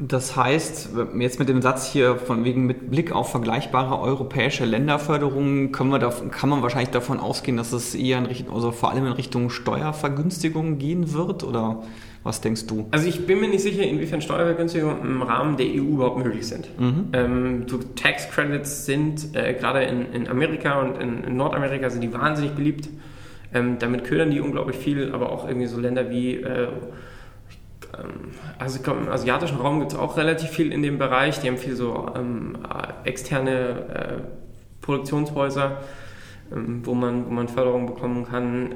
A: Das heißt, jetzt mit dem Satz hier von wegen mit Blick auf vergleichbare europäische Länderförderungen können wir da, kann man wahrscheinlich davon ausgehen, dass es eher in Richtung, also vor allem in Richtung Steuervergünstigungen gehen wird oder was denkst du?
B: Also ich bin mir nicht sicher, inwiefern Steuervergünstigungen im Rahmen der EU überhaupt möglich sind. Mhm. Ähm, Tax Credits sind äh, gerade in, in, Amerika und in, in, Nordamerika sind die wahnsinnig beliebt. Ähm, damit ködern die unglaublich viel, aber auch irgendwie so Länder wie äh, ähm, also im asiatischen Raum gibt es auch relativ viel in dem Bereich. Die haben viel so ähm, externe äh, Produktionshäuser, ähm, wo, man, wo man Förderung bekommen kann.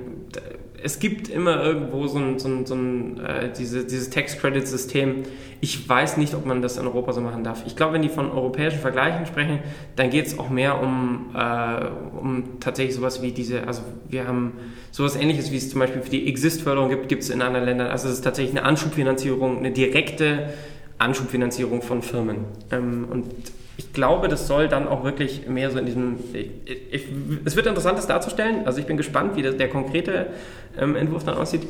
B: Es gibt immer irgendwo so ein, so ein, so ein äh, diese, dieses Tax-Credit-System. Ich weiß nicht, ob man das in Europa so machen darf. Ich glaube, wenn die von europäischen Vergleichen sprechen, dann geht es auch mehr um, äh, um tatsächlich sowas wie diese, also wir haben sowas ähnliches, wie es zum Beispiel für die Exist-Förderung gibt, gibt es in anderen Ländern. Also es ist tatsächlich eine Anschubfinanzierung, eine direkte Anschubfinanzierung von Firmen. Ähm, und ich glaube, das soll dann auch wirklich mehr so in diesem. Ich, ich, es wird interessant, das darzustellen. Also ich bin gespannt, wie das, der konkrete ähm, Entwurf dann aussieht.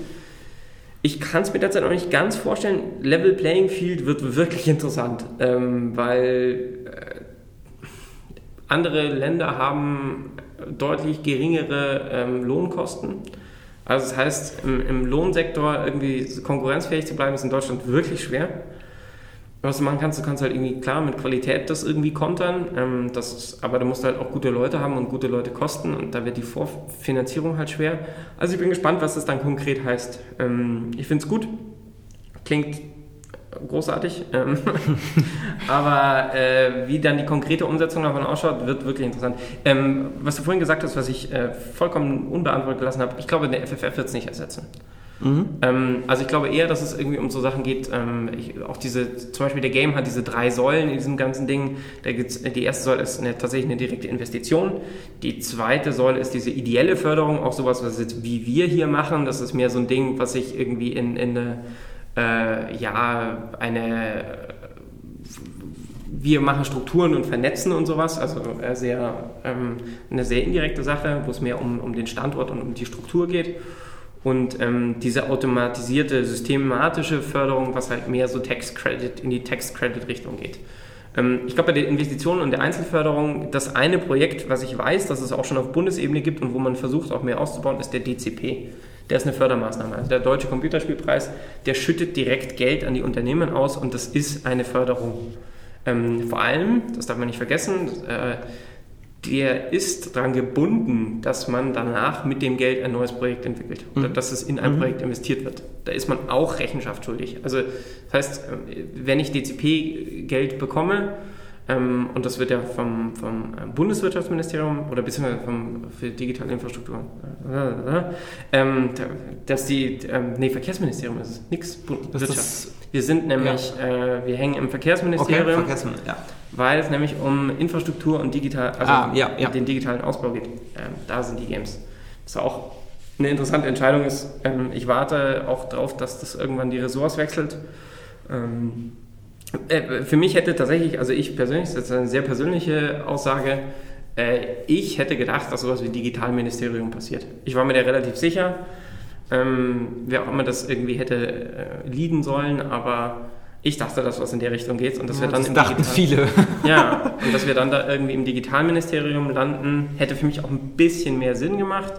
B: Ich kann es mir derzeit noch nicht ganz vorstellen. Level Playing Field wird wirklich (laughs) interessant, ähm, weil äh, andere Länder haben deutlich geringere ähm, Lohnkosten. Also das heißt, im, im Lohnsektor irgendwie konkurrenzfähig zu bleiben, ist in Deutschland wirklich schwer was du machen kannst, du kannst halt irgendwie klar mit Qualität das irgendwie kontern, ähm, das ist, aber du musst halt auch gute Leute haben und gute Leute kosten und da wird die Vorfinanzierung halt schwer. Also ich bin gespannt, was das dann konkret heißt. Ähm, ich finde es gut, klingt großartig, ähm, (laughs) aber äh, wie dann die konkrete Umsetzung davon ausschaut, wird wirklich interessant. Ähm, was du vorhin gesagt hast, was ich äh, vollkommen unbeantwortet gelassen habe, ich glaube, der FFF wird es nicht ersetzen. Mhm. Ähm, also ich glaube eher, dass es irgendwie um so Sachen geht, ähm, ich, auch diese, zum Beispiel der Game hat diese drei Säulen in diesem ganzen Ding. Da gibt's, die erste Säule ist eine, tatsächlich eine direkte Investition. Die zweite Säule ist diese ideelle Förderung, auch sowas, was jetzt wie wir hier machen. Das ist mehr so ein Ding, was sich irgendwie in, in eine, äh, ja, eine wir machen Strukturen und vernetzen und sowas, also äh, sehr, ähm, eine sehr indirekte Sache, wo es mehr um, um den Standort und um die Struktur geht. Und ähm, diese automatisierte, systematische Förderung, was halt mehr so Tax Credit in die Tax Credit Richtung geht. Ähm, ich glaube, bei den Investitionen und der Einzelförderung, das eine Projekt, was ich weiß, dass es auch schon auf Bundesebene gibt und wo man versucht, auch mehr auszubauen, ist der DCP. Der ist eine Fördermaßnahme. Also der Deutsche Computerspielpreis, der schüttet direkt Geld an die Unternehmen aus und das ist eine Förderung. Ähm, vor allem, das darf man nicht vergessen, äh, der ist daran gebunden, dass man danach mit dem Geld ein neues Projekt entwickelt oder mhm. dass es in ein mhm. Projekt investiert wird. Da ist man auch Rechenschaft schuldig. Also das heißt, wenn ich DCP-Geld bekomme, Ähm, und das wird ja vom, vom Bundeswirtschaftsministerium oder beziehungsweise vom, für digitale Infrastruktur, äh, ähm, dass die, ähm, nee, Verkehrsministerium ist es, nix, Wirtschaft. Wir sind nämlich, ja. äh, wir hängen im Verkehrsministerium, okay, Verkehrsministerium ja. Weil es nämlich um Infrastruktur und digital, also ah, ja, ja. den digitalen Ausbau geht. Ähm, da sind die Games. Das ist auch eine interessante Entscheidung ist. Ähm, ich warte auch darauf, dass das irgendwann die Ressorts wechselt. Ähm, äh, für mich hätte tatsächlich, also ich persönlich, das ist eine sehr persönliche Aussage, äh, ich hätte gedacht, dass sowas wie Digitalministerium passiert. Ich war mir da relativ sicher, ähm, wer auch immer das irgendwie hätte äh, leaden sollen, aber ich dachte, dass was in der Richtung geht und dass ja, wir dann
A: das im dachten Digital viele. (laughs)
B: Ja, und dass wir dann da irgendwie im Digitalministerium landen, hätte für mich auch ein bisschen mehr Sinn gemacht.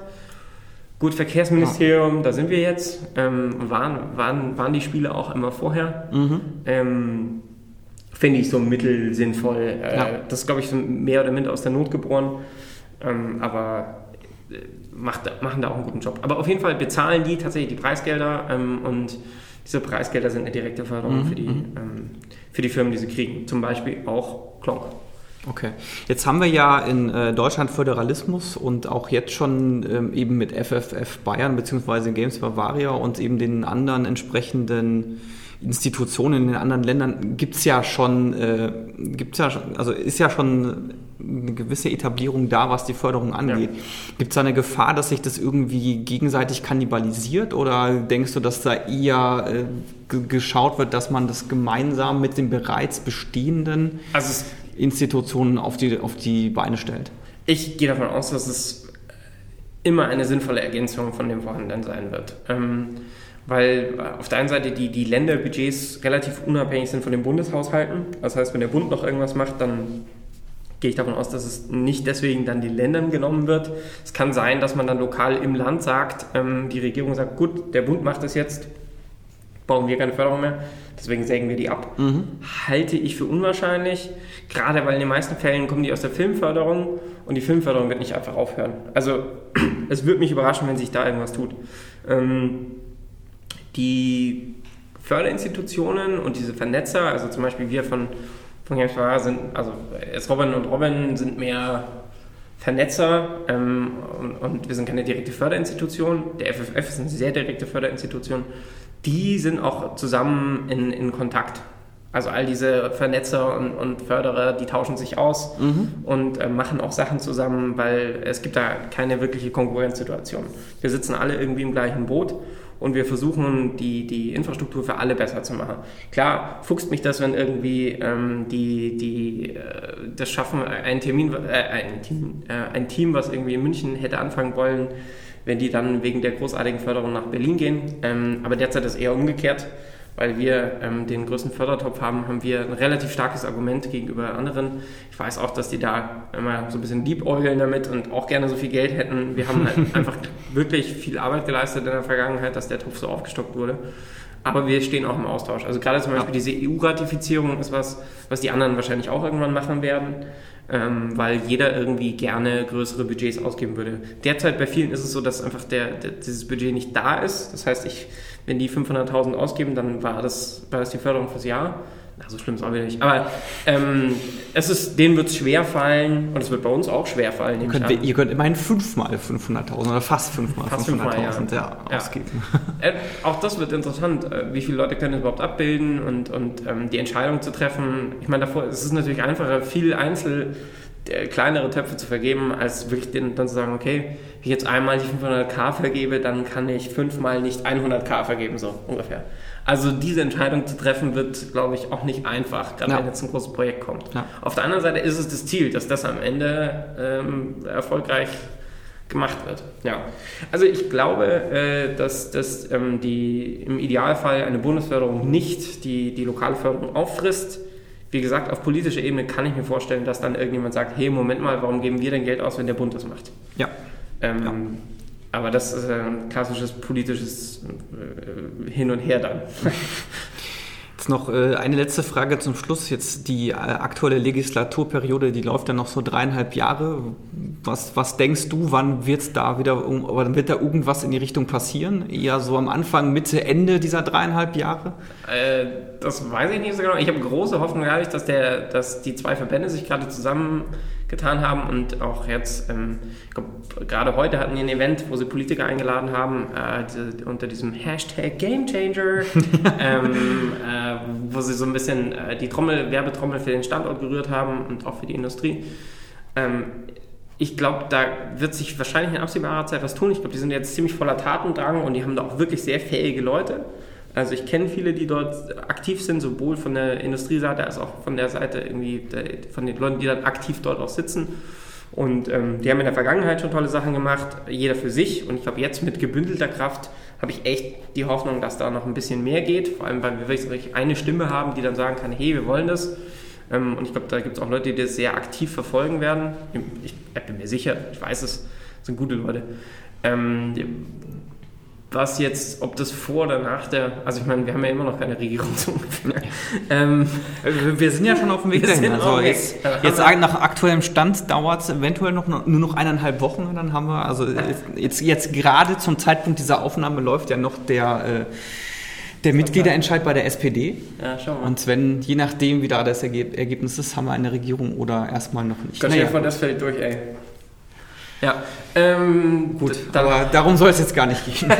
B: Gut, Verkehrsministerium, ja. da sind wir jetzt. Ähm, waren, waren, waren die Spiele auch immer vorher. Mhm. Ähm, Finde ich so mittelsinnvoll. Äh, ja. Das ist, glaube ich, so mehr oder minder aus der Not geboren. Ähm, aber äh, macht, machen da auch einen guten Job. Aber auf jeden Fall bezahlen die tatsächlich die Preisgelder ähm, und diese Preisgelder sind eine direkte Förderung mhm. für, die, mhm. ähm, für die Firmen, die sie kriegen. Zum Beispiel auch Klonk.
A: Okay. Jetzt haben wir ja in äh, Deutschland Föderalismus und auch jetzt schon ähm, eben mit FFF Bayern bzw. Games Bavaria und eben den anderen entsprechenden Institutionen in den anderen Ländern gibt es ja schon, äh, gibt's ja schon, also ist ja schon eine gewisse Etablierung da, was die Förderung angeht. Ja. Gibt es da eine Gefahr, dass sich das irgendwie gegenseitig kannibalisiert oder denkst du, dass da eher äh, geschaut wird, dass man das gemeinsam mit den bereits bestehenden also Institutionen auf die, auf die Beine stellt?
B: Ich gehe davon aus, dass es immer eine sinnvolle Ergänzung von dem vorhandenen sein wird. Ähm, weil auf der einen Seite die, die Länderbudgets relativ unabhängig sind von den Bundeshaushalten. Das heißt, wenn der Bund noch irgendwas macht, dann gehe ich davon aus, dass es nicht deswegen dann den Ländern genommen wird. Es kann sein, dass man dann lokal im Land sagt, ähm, die Regierung sagt, gut, der Bund macht es jetzt, brauchen wir keine Förderung mehr, deswegen sägen wir die ab. Mhm. Halte ich für unwahrscheinlich, gerade weil in den meisten Fällen kommen die aus der Filmförderung und die Filmförderung wird nicht einfach aufhören. Also (clears throat) es würde mich überraschen, wenn sich da irgendwas tut. Ähm, die Förderinstitutionen und diese Vernetzer, also zum Beispiel wir von, von Games sind, also es Robin und Robin sind mehr Vernetzer ähm, und, und, wir sind keine direkte Förderinstitution. Der FFF ist eine sehr direkte Förderinstitution. Die sind auch zusammen in, in Kontakt. Also all diese Vernetzer und, und Förderer, die tauschen sich aus mhm. und äh, machen auch Sachen zusammen, weil es gibt da keine wirkliche Konkurrenzsituation. Wir sitzen alle irgendwie im gleichen Boot und wir versuchen, die, die Infrastruktur für alle besser zu machen. Klar, fuchst mich das, wenn irgendwie ähm, die, die äh, das schaffen, ein Termin, äh, ein, Team, äh, ein Team, was irgendwie in München hätte anfangen wollen, wenn die dann wegen der großartigen Förderung nach Berlin gehen. Ähm, aber derzeit ist eher umgekehrt weil wir ähm, den größten Fördertopf haben, haben wir ein relativ starkes Argument gegenüber anderen. Ich weiß auch, dass die da immer so ein bisschen liebäugeln damit und auch gerne so viel Geld hätten. Wir haben halt (laughs) einfach wirklich viel Arbeit geleistet in der Vergangenheit, dass der Topf so aufgestockt wurde. Aber wir stehen auch im Austausch. Also gerade zum Beispiel diese EU-Ratifizierung ist was, was die anderen wahrscheinlich auch irgendwann machen werden, ähm, weil jeder irgendwie gerne größere Budgets ausgeben würde. Derzeit bei vielen ist es so, dass einfach der, der dieses Budget nicht da ist. Das heißt, ich wenn die 500.000 ausgeben, dann war das, war das die Förderung fürs Jahr. Na, so schlimm ist es auch wieder nicht. Aber ähm, es ist, denen wird es schwer fallen und es wird bei uns auch schwer fallen.
A: Ihr könnt, ihr könnt immerhin fünfmal 500.000 oder fast fünfmal 500.000 ja. ja, ausgeben.
B: Äh, auch das wird interessant. Äh, wie viele Leute können das überhaupt abbilden und, und ähm, die Entscheidung zu treffen. Ich meine, davor es ist es natürlich einfacher, viel Einzel äh, kleinere Töpfe zu vergeben, als wirklich den, dann zu sagen, okay, wenn ich jetzt einmal die 500k vergebe, dann kann ich fünfmal nicht 100k vergeben, so ungefähr. Also diese Entscheidung zu treffen wird, glaube ich, auch nicht einfach, gerade ja. wenn jetzt ein großes Projekt kommt. Ja. Auf der anderen Seite ist es das Ziel, dass das am Ende ähm, erfolgreich gemacht wird. Ja. Also ich glaube, äh, dass, dass ähm, die im Idealfall eine Bundesförderung nicht die, die lokale Förderung auffrisst wie gesagt, auf politischer Ebene kann ich mir vorstellen, dass dann irgendjemand sagt, hey, Moment mal, warum geben wir denn Geld aus, wenn der Bund das macht?
A: Ja. Ähm, ja.
B: Aber das ist ein klassisches politisches äh, Hin und Her dann. (laughs)
A: Jetzt noch äh, eine letzte Frage zum Schluss. Jetzt die äh, aktuelle Legislaturperiode, die läuft ja noch so dreieinhalb Jahre. Was, was denkst du, wann wird da wieder, wird da irgendwas in die Richtung passieren? Eher so am Anfang, Mitte, Ende dieser dreieinhalb Jahre?
B: Äh, das weiß ich nicht so genau. Ich habe große Hoffnung, dadurch, dass, der, dass die zwei Verbände sich gerade zusammen getan haben und auch jetzt, ähm, glaub, gerade heute hatten die ein Event, wo sie Politiker eingeladen haben, äh, die, unter diesem Hashtag Gamechanger, (laughs) ähm, äh, wo sie so ein bisschen äh, die Trommel, Werbetrommel für den Standort gerührt haben und auch für die Industrie. Ähm, ich glaube, da wird sich wahrscheinlich in absehbarer Zeit was tun. Ich glaube, die sind jetzt ziemlich voller Tatendrang und die haben da auch wirklich sehr fähige Leute. Also ich kenne viele, die dort aktiv sind, sowohl von der Industrieseite als auch von der Seite irgendwie der, von den Leuten, die dann aktiv dort auch sitzen. Und ähm, die haben in der Vergangenheit schon tolle Sachen gemacht, jeder für sich. Und ich glaube, jetzt mit gebündelter Kraft habe ich echt die Hoffnung, dass da noch ein bisschen mehr geht. Vor allem, weil wir wirklich eine Stimme haben, die dann sagen kann, hey, wir wollen das. Ähm, und ich glaube, da gibt es auch Leute, die das sehr aktiv verfolgen werden. Ich, ich bin mir sicher, ich weiß es, sind gute Leute. Ähm, was jetzt, ob das vor oder nach der, also ich meine, wir haben ja immer noch keine Regierung (laughs) so ungefähr.
A: Ähm, wir sind ja schon auf dem Weg dahin. Also jetzt, jetzt nach aktuellem Stand dauert es eventuell noch, nur noch eineinhalb Wochen, dann haben wir, also jetzt, jetzt gerade zum Zeitpunkt dieser Aufnahme läuft ja noch der, äh, der Mitgliederentscheid bei der SPD. Ja, schau mal. Und Sven, je nachdem, wie da das Ergebnis ist, haben wir eine Regierung oder erstmal noch nicht.
B: Gott, naja. vor, das fällt durch, ey. Ja, ähm,
A: gut, aber darum soll es jetzt gar nicht gehen. (laughs)
B: äh,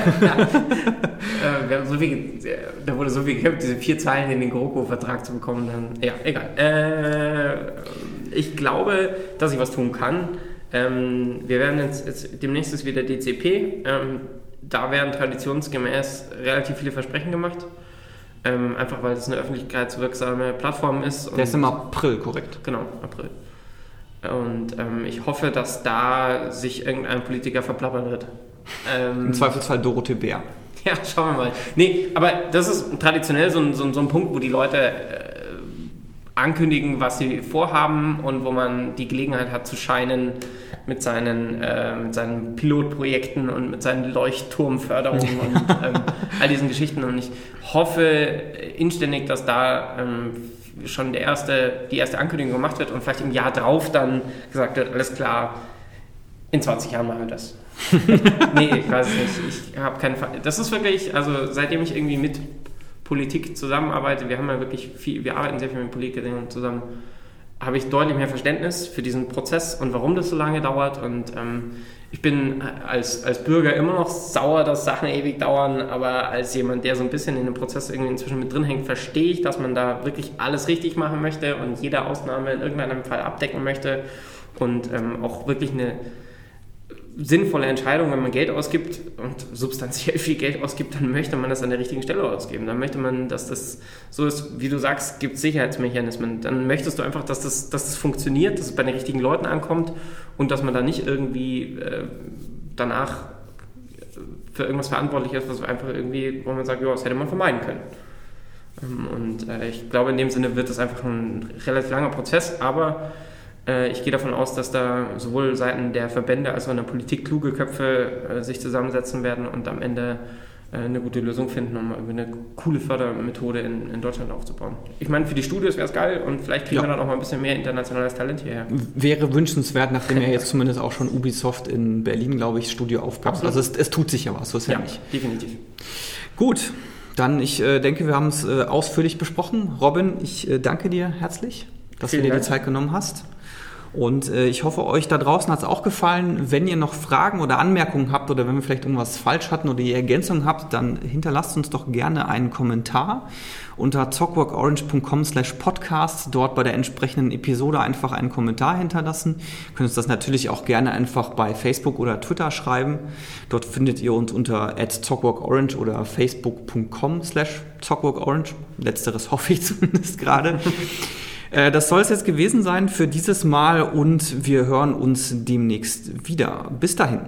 B: wir haben so viel, da wurde so viel gekämpft, diese vier Zeilen in den GroKo-Vertrag zu bekommen, dann, ja, egal. Äh, ich glaube, dass ich was tun kann. Ähm, wir werden jetzt, jetzt, demnächst ist wieder DCP. Ähm, da werden traditionsgemäß relativ viele Versprechen gemacht. Ähm, einfach weil es eine öffentlichkeitswirksame Plattform ist.
A: Der ist im April, korrekt?
B: Genau, April. Und ähm, ich hoffe, dass da sich irgendein Politiker verplappern wird.
A: Ähm, Im Zweifelsfall Dorothee Bär. (laughs)
B: Ja, schauen wir mal. Nee, aber das ist traditionell so ein, so ein, so ein Punkt, wo die Leute äh, ankündigen, was sie vorhaben und wo man die Gelegenheit hat zu scheinen mit seinen, äh, mit seinen Pilotprojekten und mit seinen Leuchtturmförderungen (laughs) und ähm, all diesen Geschichten. Und ich hoffe inständig, dass da ähm, schon der erste, die erste Ankündigung gemacht wird und vielleicht im Jahr drauf dann gesagt wird, alles klar, in 20 Jahren machen wir das. (laughs) nee, ich weiß nicht. Ich habe keinen Fall. Das ist wirklich, also seitdem ich irgendwie mit Politik zusammenarbeite, wir haben ja wirklich viel, wir arbeiten sehr viel mit Politikern zusammen, habe ich deutlich mehr Verständnis für diesen Prozess und warum das so lange dauert. Und ähm, ich bin als, als Bürger immer noch sauer, dass Sachen ewig dauern, aber als jemand, der so ein bisschen in dem Prozess irgendwie inzwischen mit drin hängt, verstehe ich, dass man da wirklich alles richtig machen möchte und jede Ausnahme in irgendeinem Fall abdecken möchte und ähm, auch wirklich eine sinnvolle Entscheidung, wenn man Geld ausgibt und substanziell (laughs) viel Geld ausgibt, dann möchte man das an der richtigen Stelle ausgeben. Dann möchte man, dass das so ist, wie du sagst, gibt Sicherheitsmechanismen. Dann möchtest du einfach, dass das, dass das funktioniert, dass es bei den richtigen Leuten ankommt und dass man da nicht irgendwie äh, danach für irgendwas verantwortlich ist, was einfach irgendwie, wo man sagt, ja, das hätte man vermeiden können. Ähm, und äh, ich glaube, in dem Sinne wird das einfach ein relativ langer Prozess, aber äh, ich gehe davon aus, dass da sowohl Seiten der Verbände als auch in der Politik kluge Köpfe äh, sich zusammensetzen werden und am Ende äh, eine gute Lösung finden, um eine coole Fördermethode in, in Deutschland aufzubauen. Ich meine, für die Studios wäre es geil und vielleicht kriegen ja. wir dann auch mal ein bisschen mehr internationales Talent hierher.
A: Wäre wünschenswert, nachdem (laughs) ja jetzt zumindest auch schon Ubisoft in Berlin, glaube ich, Studio aufbaut. Also es, es, tut sich ja was, so ist ja, ja nicht.
B: definitiv.
A: Gut, dann ich äh, denke, wir haben es äh, ausführlich besprochen. Robin, ich äh, danke dir herzlich, dass Vielen du dir Dank. die Zeit genommen hast. Und äh, ich hoffe, euch da draußen hat es auch gefallen. Wenn ihr noch Fragen oder Anmerkungen habt oder wenn wir vielleicht irgendwas falsch hatten oder ihr Ergänzungen habt, dann hinterlasst uns doch gerne einen Kommentar unter talkworkorange.com slash podcast. Dort bei der entsprechenden Episode einfach einen Kommentar hinterlassen. Ihr könnt uns das natürlich auch gerne einfach bei Facebook oder Twitter schreiben. Dort findet ihr uns unter at talkworkorange oder facebook.com slash talkworkorange. Letzteres hoffe ich (laughs) zumindest gerade. Äh, das soll es jetzt gewesen sein für dieses Mal und wir hören uns demnächst wieder. Bis dahin.